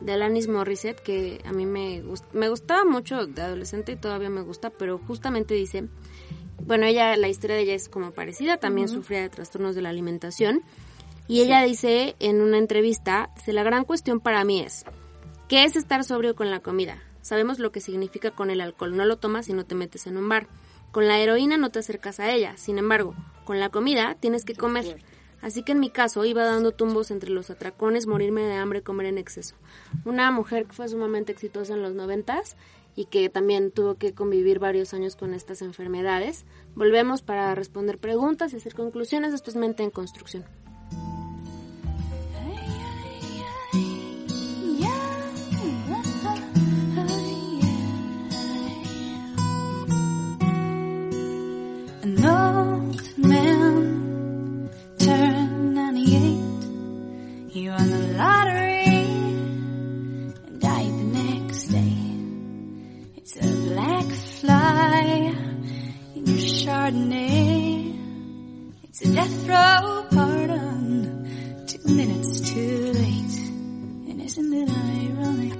de Alanis Morissette que a mí me, gust- me gustaba mucho de adolescente y todavía me gusta, pero justamente dice, bueno, ella, la historia de ella es como parecida, también sufría de trastornos de la alimentación y ella dice en una entrevista, dice, la gran cuestión para mí es, ¿qué es estar sobrio con la comida? Sabemos lo que significa con el alcohol, no lo tomas y no te metes en un bar. Con la heroína no te acercas a ella, sin embargo, con la comida tienes que comer. Así que en mi caso iba dando tumbos entre los atracones, morirme de hambre, comer en exceso. Una mujer que fue sumamente exitosa en los noventas y que también tuvo que convivir varios años con estas enfermedades. Volvemos para responder preguntas y hacer conclusiones. Esto es Mente en Construcción. He won the lottery and died the next day. It's a black fly in your Chardonnay. It's a death row pardon. Two minutes too late. And isn't it ironic?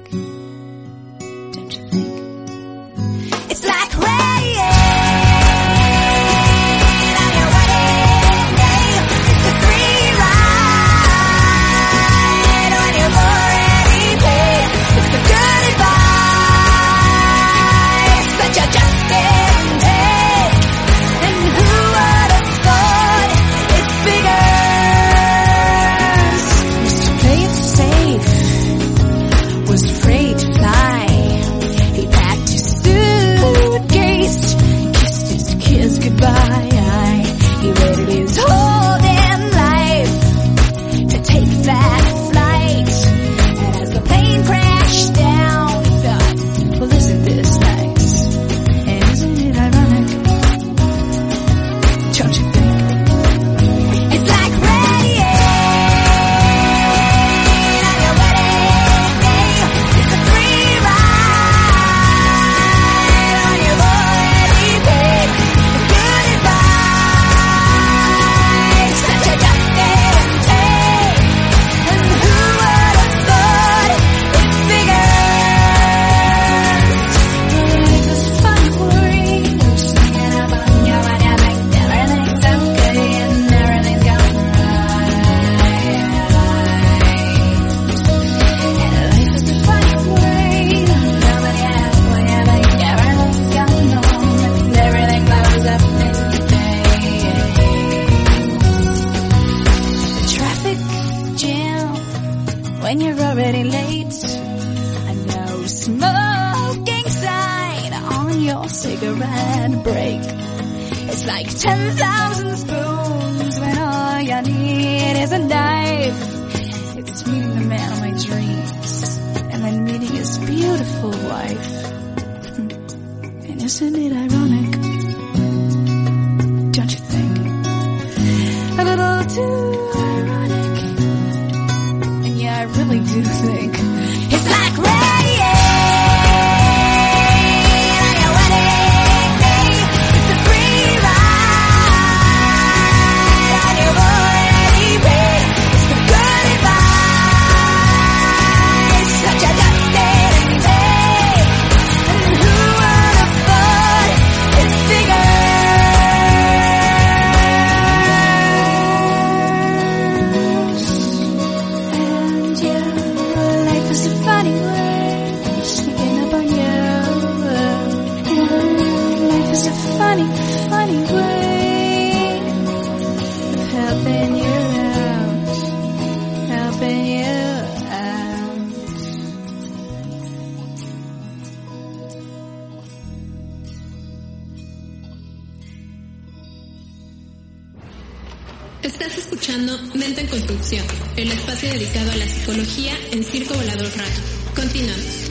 Escuchando Mente en Construcción, el espacio dedicado a la psicología en Circo Volador Radio. Continuamos.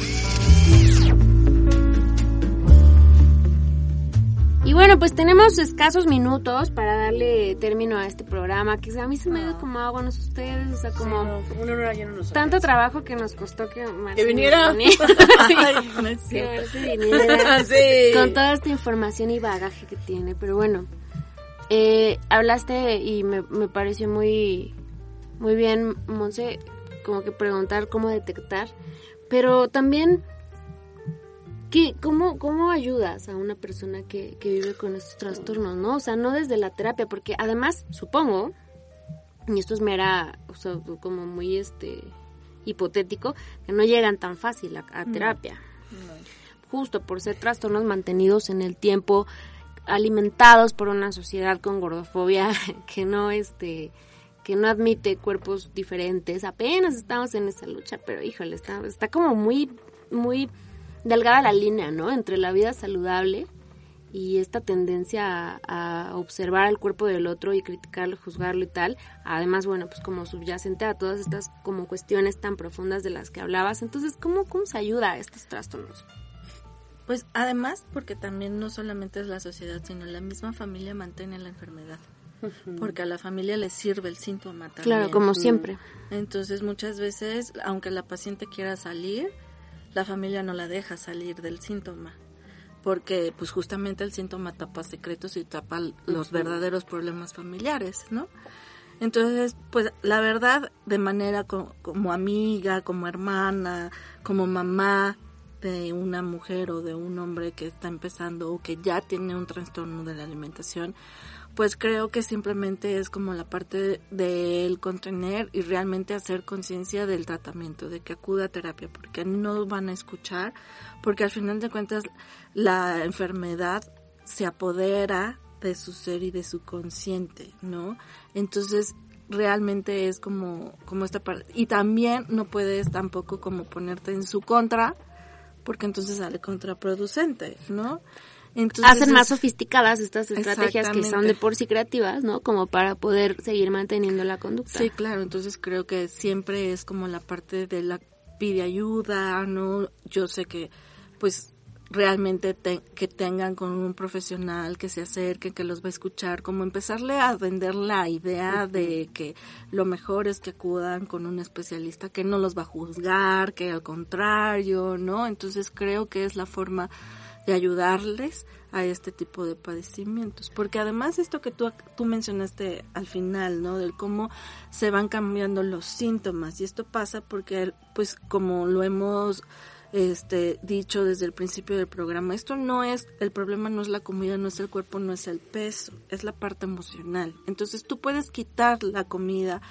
Y bueno, pues tenemos escasos minutos para darle término a este programa, que a mí se me dio como agua, no sé ustedes, o sea, como Una hora ya no nos tanto trabajo que nos costó que Marce Que viniera. viniera. Ay, no es Que cierto. Marce viniera Sí. con toda esta información y bagaje que tiene, pero bueno, eh, hablaste y me, me pareció muy, muy bien, Monse, como que preguntar cómo detectar, pero también, ¿qué, cómo, ¿cómo ayudas a una persona que, que vive con estos trastornos, no? O sea, no desde la terapia, porque además, supongo, y esto es mera, o sea, como muy este hipotético, que no llegan tan fácil a, a terapia. Justo por ser trastornos mantenidos en el tiempo, alimentados por una sociedad con gordofobia que no este que no admite cuerpos diferentes. Apenas estamos en esa lucha, pero híjole, está, está como muy, muy delgada la línea, ¿no? Entre la vida saludable y esta tendencia a, a observar el cuerpo del otro y criticarlo, juzgarlo y tal. Además, bueno, pues como subyacente a todas estas como cuestiones tan profundas de las que hablabas. Entonces, ¿cómo, cómo se ayuda a estos trastornos? Pues además, porque también no solamente es la sociedad, sino la misma familia mantiene la enfermedad. Porque a la familia le sirve el síntoma también. Claro, como siempre. Entonces muchas veces, aunque la paciente quiera salir, la familia no la deja salir del síntoma. porque pues justamente el síntoma tapa secretos y tapa los verdaderos problemas familiares, ¿no? Entonces, pues la verdad, de manera co- como amiga, como hermana, como mamá de una mujer o de un hombre que está empezando o que ya tiene un trastorno de la alimentación, pues creo que simplemente es como la parte de él contener y realmente hacer conciencia del tratamiento, de que acuda a terapia, porque no van a escuchar, porque al final de cuentas la enfermedad se apodera de su ser y de su consciente, ¿no? Entonces realmente es como, como esta parte. Y también no puedes tampoco como ponerte en su contra, porque entonces sale contraproducente, ¿no? Entonces Hacen más sofisticadas estas estrategias que son de por sí creativas, ¿no? Como para poder seguir manteniendo la conducta. Sí, claro, entonces creo que siempre es como la parte de la pide ayuda, ¿no? Yo sé que pues realmente te- que tengan con un profesional que se acerque, que los va a escuchar, como empezarle a vender la idea de que lo mejor es que acudan con un especialista que no los va a juzgar, que al contrario, ¿no? Entonces creo que es la forma de ayudarles a este tipo de padecimientos. Porque además esto que tú, tú mencionaste al final, ¿no? Del cómo se van cambiando los síntomas. Y esto pasa porque, pues, como lo hemos este dicho desde el principio del programa, esto no es, el problema no es la comida, no es el cuerpo, no es el peso, es la parte emocional. Entonces tú puedes quitar la comida,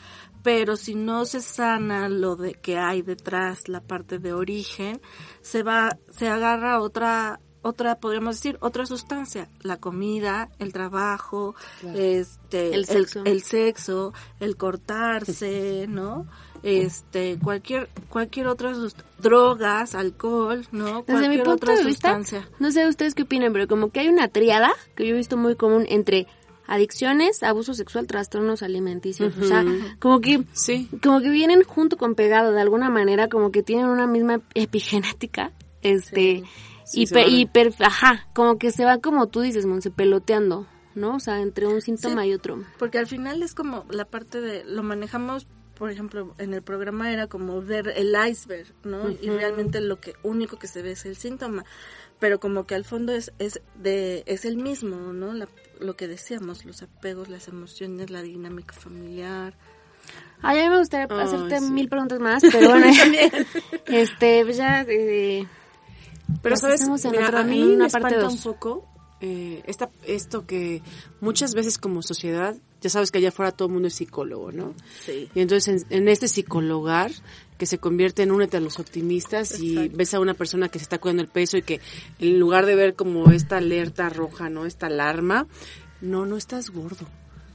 pero si no se sana lo de que hay detrás, la parte de origen, se va, se agarra otra otra, podríamos decir, otra sustancia, la comida, el trabajo, este, El sexo. el sexo, el cortarse, ¿no? Este, cualquier, cualquier otra drogas, alcohol, ¿no? Desde mi Cualquier punto otra de vista, sustancia. no sé ustedes qué opinan, pero como que hay una triada que yo he visto muy común entre adicciones, abuso sexual, trastornos alimenticios. O sea, como que, Sí. como que vienen junto con pegado de alguna manera, como que tienen una misma epigenética, este, Sí, y, se pe- van. y per- ajá, como que se va como tú dices, Monse, peloteando, ¿no? O sea, entre un síntoma Sí. y otro. Porque al final es como la parte de, lo manejamos, por ejemplo, en el programa era como ver el iceberg, ¿no? Y realmente lo que único que se ve es el síntoma, pero como que al fondo es es de es el mismo, ¿no? La- lo que decíamos, los apegos, las emociones, la dinámica familiar. Ay, a mí me gustaría hacerte sí. mil preguntas más, pero bueno, este, pues ya, eh, Pero sabes, Mira, otro- a mí me espanta dos. un poco eh, esta, esto que muchas veces como sociedad, ya sabes que allá afuera todo el mundo es psicólogo, ¿no? Sí. Y entonces en, en este psicologar que se convierte en únete a los optimistas y ves a una persona que se está cuidando el peso y que en lugar de ver como esta alerta roja, ¿no? Esta alarma, no, no estás gordo.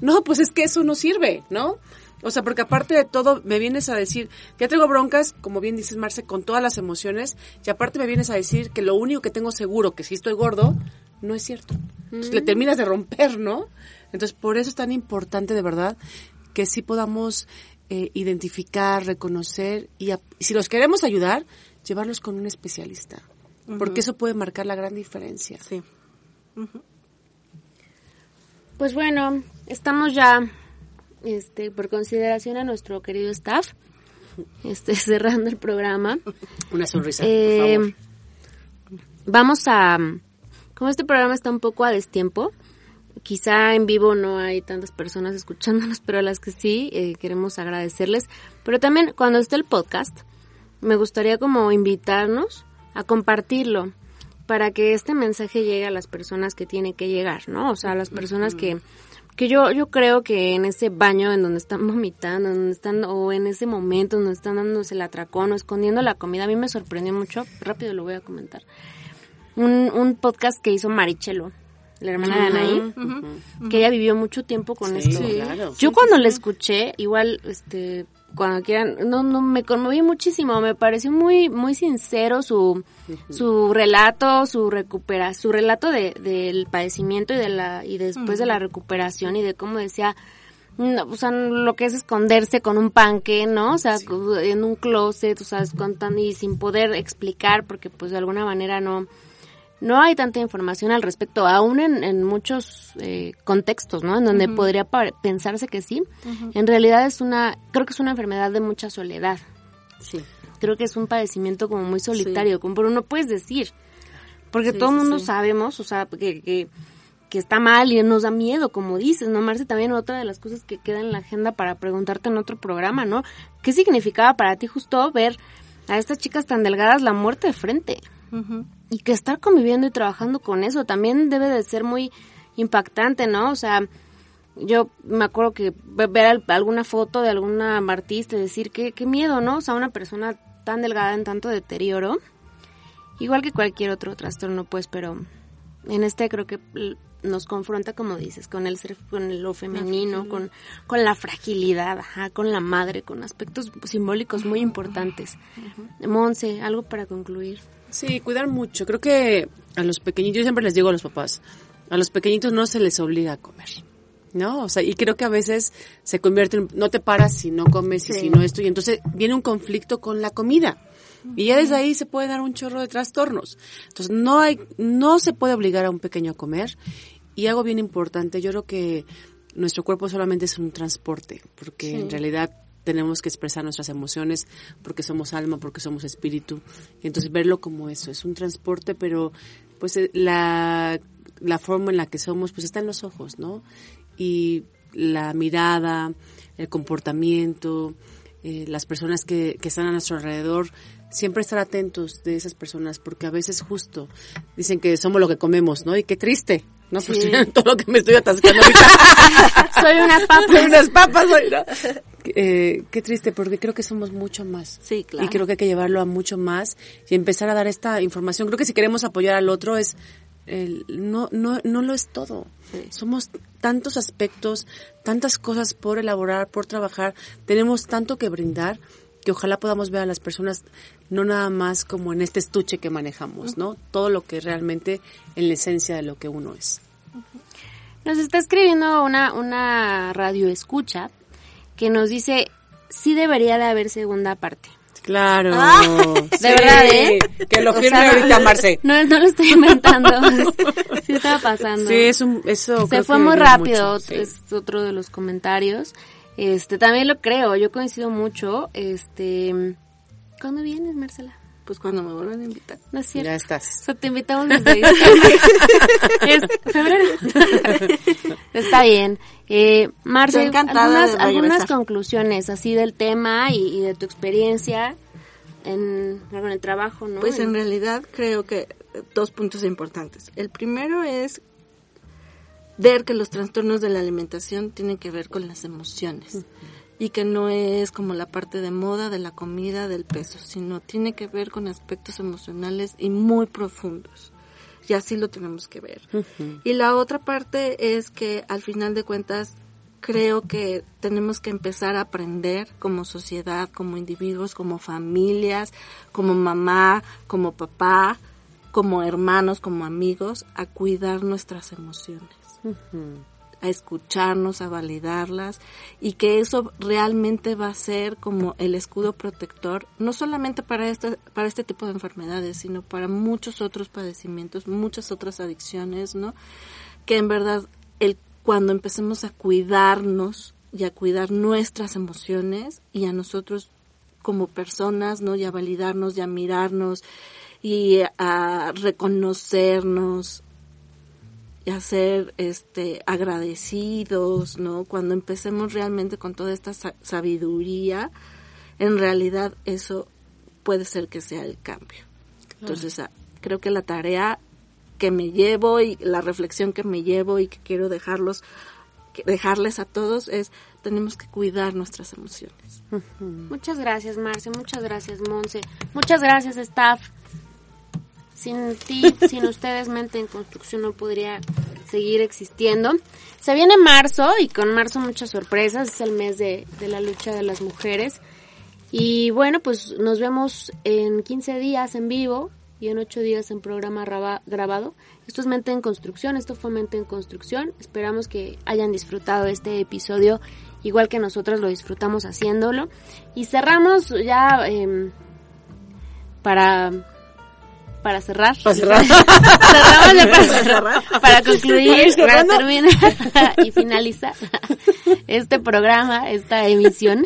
No, pues es que eso no sirve, ¿no? O sea, porque aparte de todo, me vienes a decir, ya tengo broncas, como bien dices Marce, con todas las emociones, y aparte me vienes a decir que lo único que tengo seguro, que si estoy gordo, no es cierto. Entonces le terminas de romper, ¿no? Entonces por eso es tan importante de verdad que sí podamos eh, identificar, reconocer y, a- y si los queremos ayudar, llevarlos con un especialista. Porque eso puede marcar la gran diferencia. Sí. Pues bueno, estamos ya, este, por consideración a nuestro querido staff, este, cerrando el programa. Una sonrisa, Eh, por favor. Vamos a, como este programa está un poco a destiempo, quizá en vivo no hay tantas personas escuchándonos, pero a las que sí eh, queremos agradecerles. Pero también cuando esté el podcast, me gustaría como invitarnos a compartirlo para que este mensaje llegue a las personas que tiene que llegar, ¿no? O sea, a las personas que que yo yo creo que en ese baño en donde están vomitando, en donde están o en ese momento en donde están dándose el atracón o escondiendo la comida, a mí me sorprendió mucho, rápido lo voy a comentar. Un, un podcast que hizo Marichelo, la hermana de Anaí, que ella vivió mucho tiempo con Sí, esto. claro. Yo cuando la escuché, igual, este, cuando quieran, no, no, me conmoví muchísimo, me pareció muy, muy sincero su, su relato, su recupera, su relato de, del padecimiento y de la, y después de la recuperación y de cómo decía, no, o sea, lo que es esconderse con un panque, ¿no? O sea, en un closet, o sea, contando y sin poder explicar porque pues de alguna manera no, no hay tanta información al respecto, aún en, en muchos eh, contextos, ¿no? En donde podría pensarse que sí. En realidad es una, creo que es una enfermedad de mucha soledad. Sí. Creo que es un padecimiento como muy solitario, como pero no puedes decir. Porque Sí, todo el sí, mundo sabemos, o sea, que, que, que está mal y nos da miedo, como dices, ¿no, Marce? También otra de las cosas que queda en la agenda para preguntarte en otro programa, ¿no? ¿Qué significaba para ti justo ver a estas chicas tan delgadas la muerte de frente? Y que estar conviviendo y trabajando con eso también debe de ser muy impactante, ¿no? O sea, yo me acuerdo que ve- ver al- alguna foto de alguna artista y decir que qué miedo, ¿no? O sea, una persona tan delgada en tanto deterioro, igual que cualquier otro trastorno, pues, pero en este creo que nos confronta, como dices, con el ser, con lo femenino, con, con la fragilidad, ajá, con la madre, con aspectos simbólicos muy importantes. Monse, algo para concluir. Sí, cuidar mucho. Creo que a los pequeñitos, yo siempre les digo a los papás, a los pequeñitos no se les obliga a comer. ¿No? O sea, y creo que a veces se convierte en, no te paras si no comes y Sí. si no esto, y entonces viene un conflicto con la comida. Y ya desde ahí se puede dar un chorro de trastornos. Entonces, no hay, no se puede obligar a un pequeño a comer. Y algo bien importante, yo creo que nuestro cuerpo solamente es un transporte, porque en realidad tenemos que expresar nuestras emociones porque somos alma, porque somos espíritu. Y entonces verlo como eso, es un transporte, pero pues eh, la, la forma en la que somos pues está en los ojos, ¿no? Y la mirada, el comportamiento, eh, las personas que, que están a nuestro alrededor, siempre estar atentos de esas personas, porque a veces justo dicen que somos lo que comemos, ¿no? Y qué triste, ¿no? Pues todo lo que me estoy atascando ahorita. Soy unas papas. Soy unas papas, soy, ¿no? Eh, qué triste, porque creo que somos mucho más. Sí, claro. Y creo que hay que llevarlo a mucho más y empezar a dar esta información. Creo que si queremos apoyar al otro es, el- no, no, no lo es todo. Somos tantos aspectos, tantas cosas por elaborar, por trabajar, tenemos tanto que brindar que ojalá podamos ver a las personas no nada más como en este estuche que manejamos, ¿no? Todo lo que realmente en la esencia de lo que uno es. Nos está escribiendo una, una radio escucha que nos dice, sí debería de haber segunda parte. Claro. De verdad, ¿eh? Que lo O firme sea, ahorita Marce. No, no lo estoy inventando. sí estaba pasando. Sí, es un, eso Se fue muy rápido, mucho, sí. es otro de los comentarios. Este, también lo creo, yo coincido mucho. Este, ¿cuándo vienes, Marcela? Pues cuando me vuelvan a invitar. No es cierto. Ya estás. O sea, te invitamos desde febrero. Está bien. Eh, Marce, algunas, algunas conclusiones así del tema y, y de tu experiencia en, en el trabajo, ¿no? Pues en realidad creo que eh, dos puntos importantes. El primero es ver que los trastornos de la alimentación tienen que ver con las emociones y que no es como la parte de moda de la comida, del peso, sino tiene que ver con aspectos emocionales y muy profundos. Y así lo tenemos que ver. Y la otra parte es que al final de cuentas creo que tenemos que empezar a aprender como sociedad, como individuos, como familias, como mamá, como papá, como hermanos, como amigos, a cuidar nuestras emociones, a escucharnos, a validarlas y que eso realmente va a ser como el escudo protector, no solamente para este, para este tipo de enfermedades, sino para muchos otros padecimientos, muchas otras adicciones, ¿no? Que en verdad el cuando empecemos a cuidarnos y a cuidar nuestras emociones y a nosotros como personas, ¿no? Y a validarnos y a mirarnos y a reconocernos y a ser este agradecidos, ¿no? Cuando empecemos realmente con toda esta sa- sabiduría, en realidad eso puede ser que sea el cambio. Entonces, ah, creo que la tarea que me llevo y la reflexión que me llevo y que quiero dejarlos dejarles a todos es tenemos que cuidar nuestras emociones. Muchas gracias, Marce. Muchas gracias, Monse. Muchas gracias, staff. Sin ti, sin ustedes, Mente en Construcción no podría seguir existiendo. Se viene marzo y con marzo muchas sorpresas. Es el mes de, de la lucha de las mujeres. Y bueno, pues nos vemos en 15 días en vivo y en 8 días en programa raba- grabado. Esto es Mente en Construcción, esto fue Mente en Construcción. Esperamos que hayan disfrutado este episodio igual que nosotros lo disfrutamos haciéndolo. Y cerramos ya em, para para cerrar. Para cerrar. Concluir, para y finalizar este programa, esta emisión,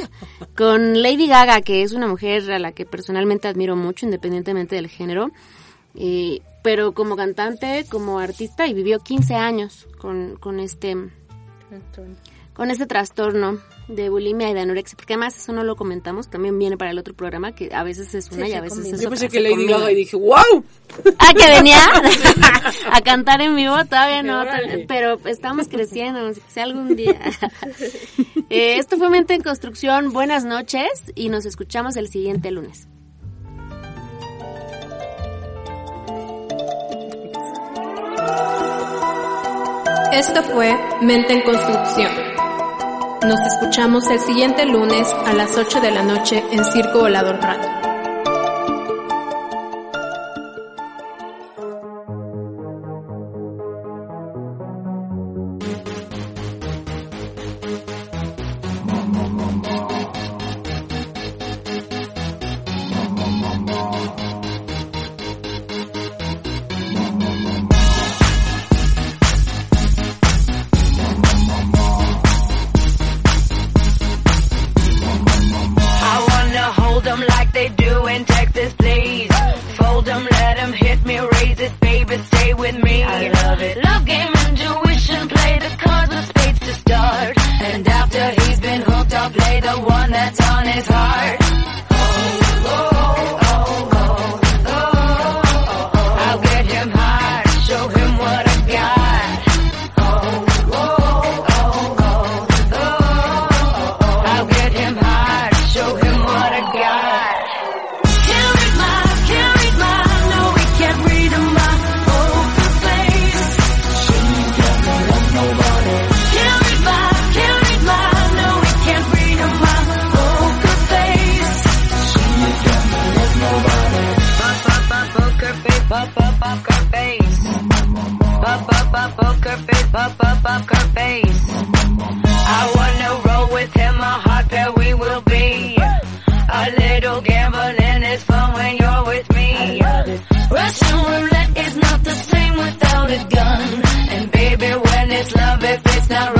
con Lady Gaga, que es una mujer a la que personalmente admiro mucho, independientemente del género. Pero como cantante, como artista, y vivió 15 años con, con este con este trastorno de bulimia y de anorexia, porque además eso no lo comentamos, también viene para el otro programa que a veces es una y a veces es otra. Yo pensé que Lady Gaga y dije, ¡wow! Ah, que venía a cantar en vivo, todavía no, pero estamos creciendo, si algún día. Eh, esto fue Mente en Construcción, buenas noches y nos escuchamos el siguiente lunes. Esto fue Mente en Construcción. Nos escuchamos el siguiente lunes a las 8 de la noche en Circo Volador Radio. Now.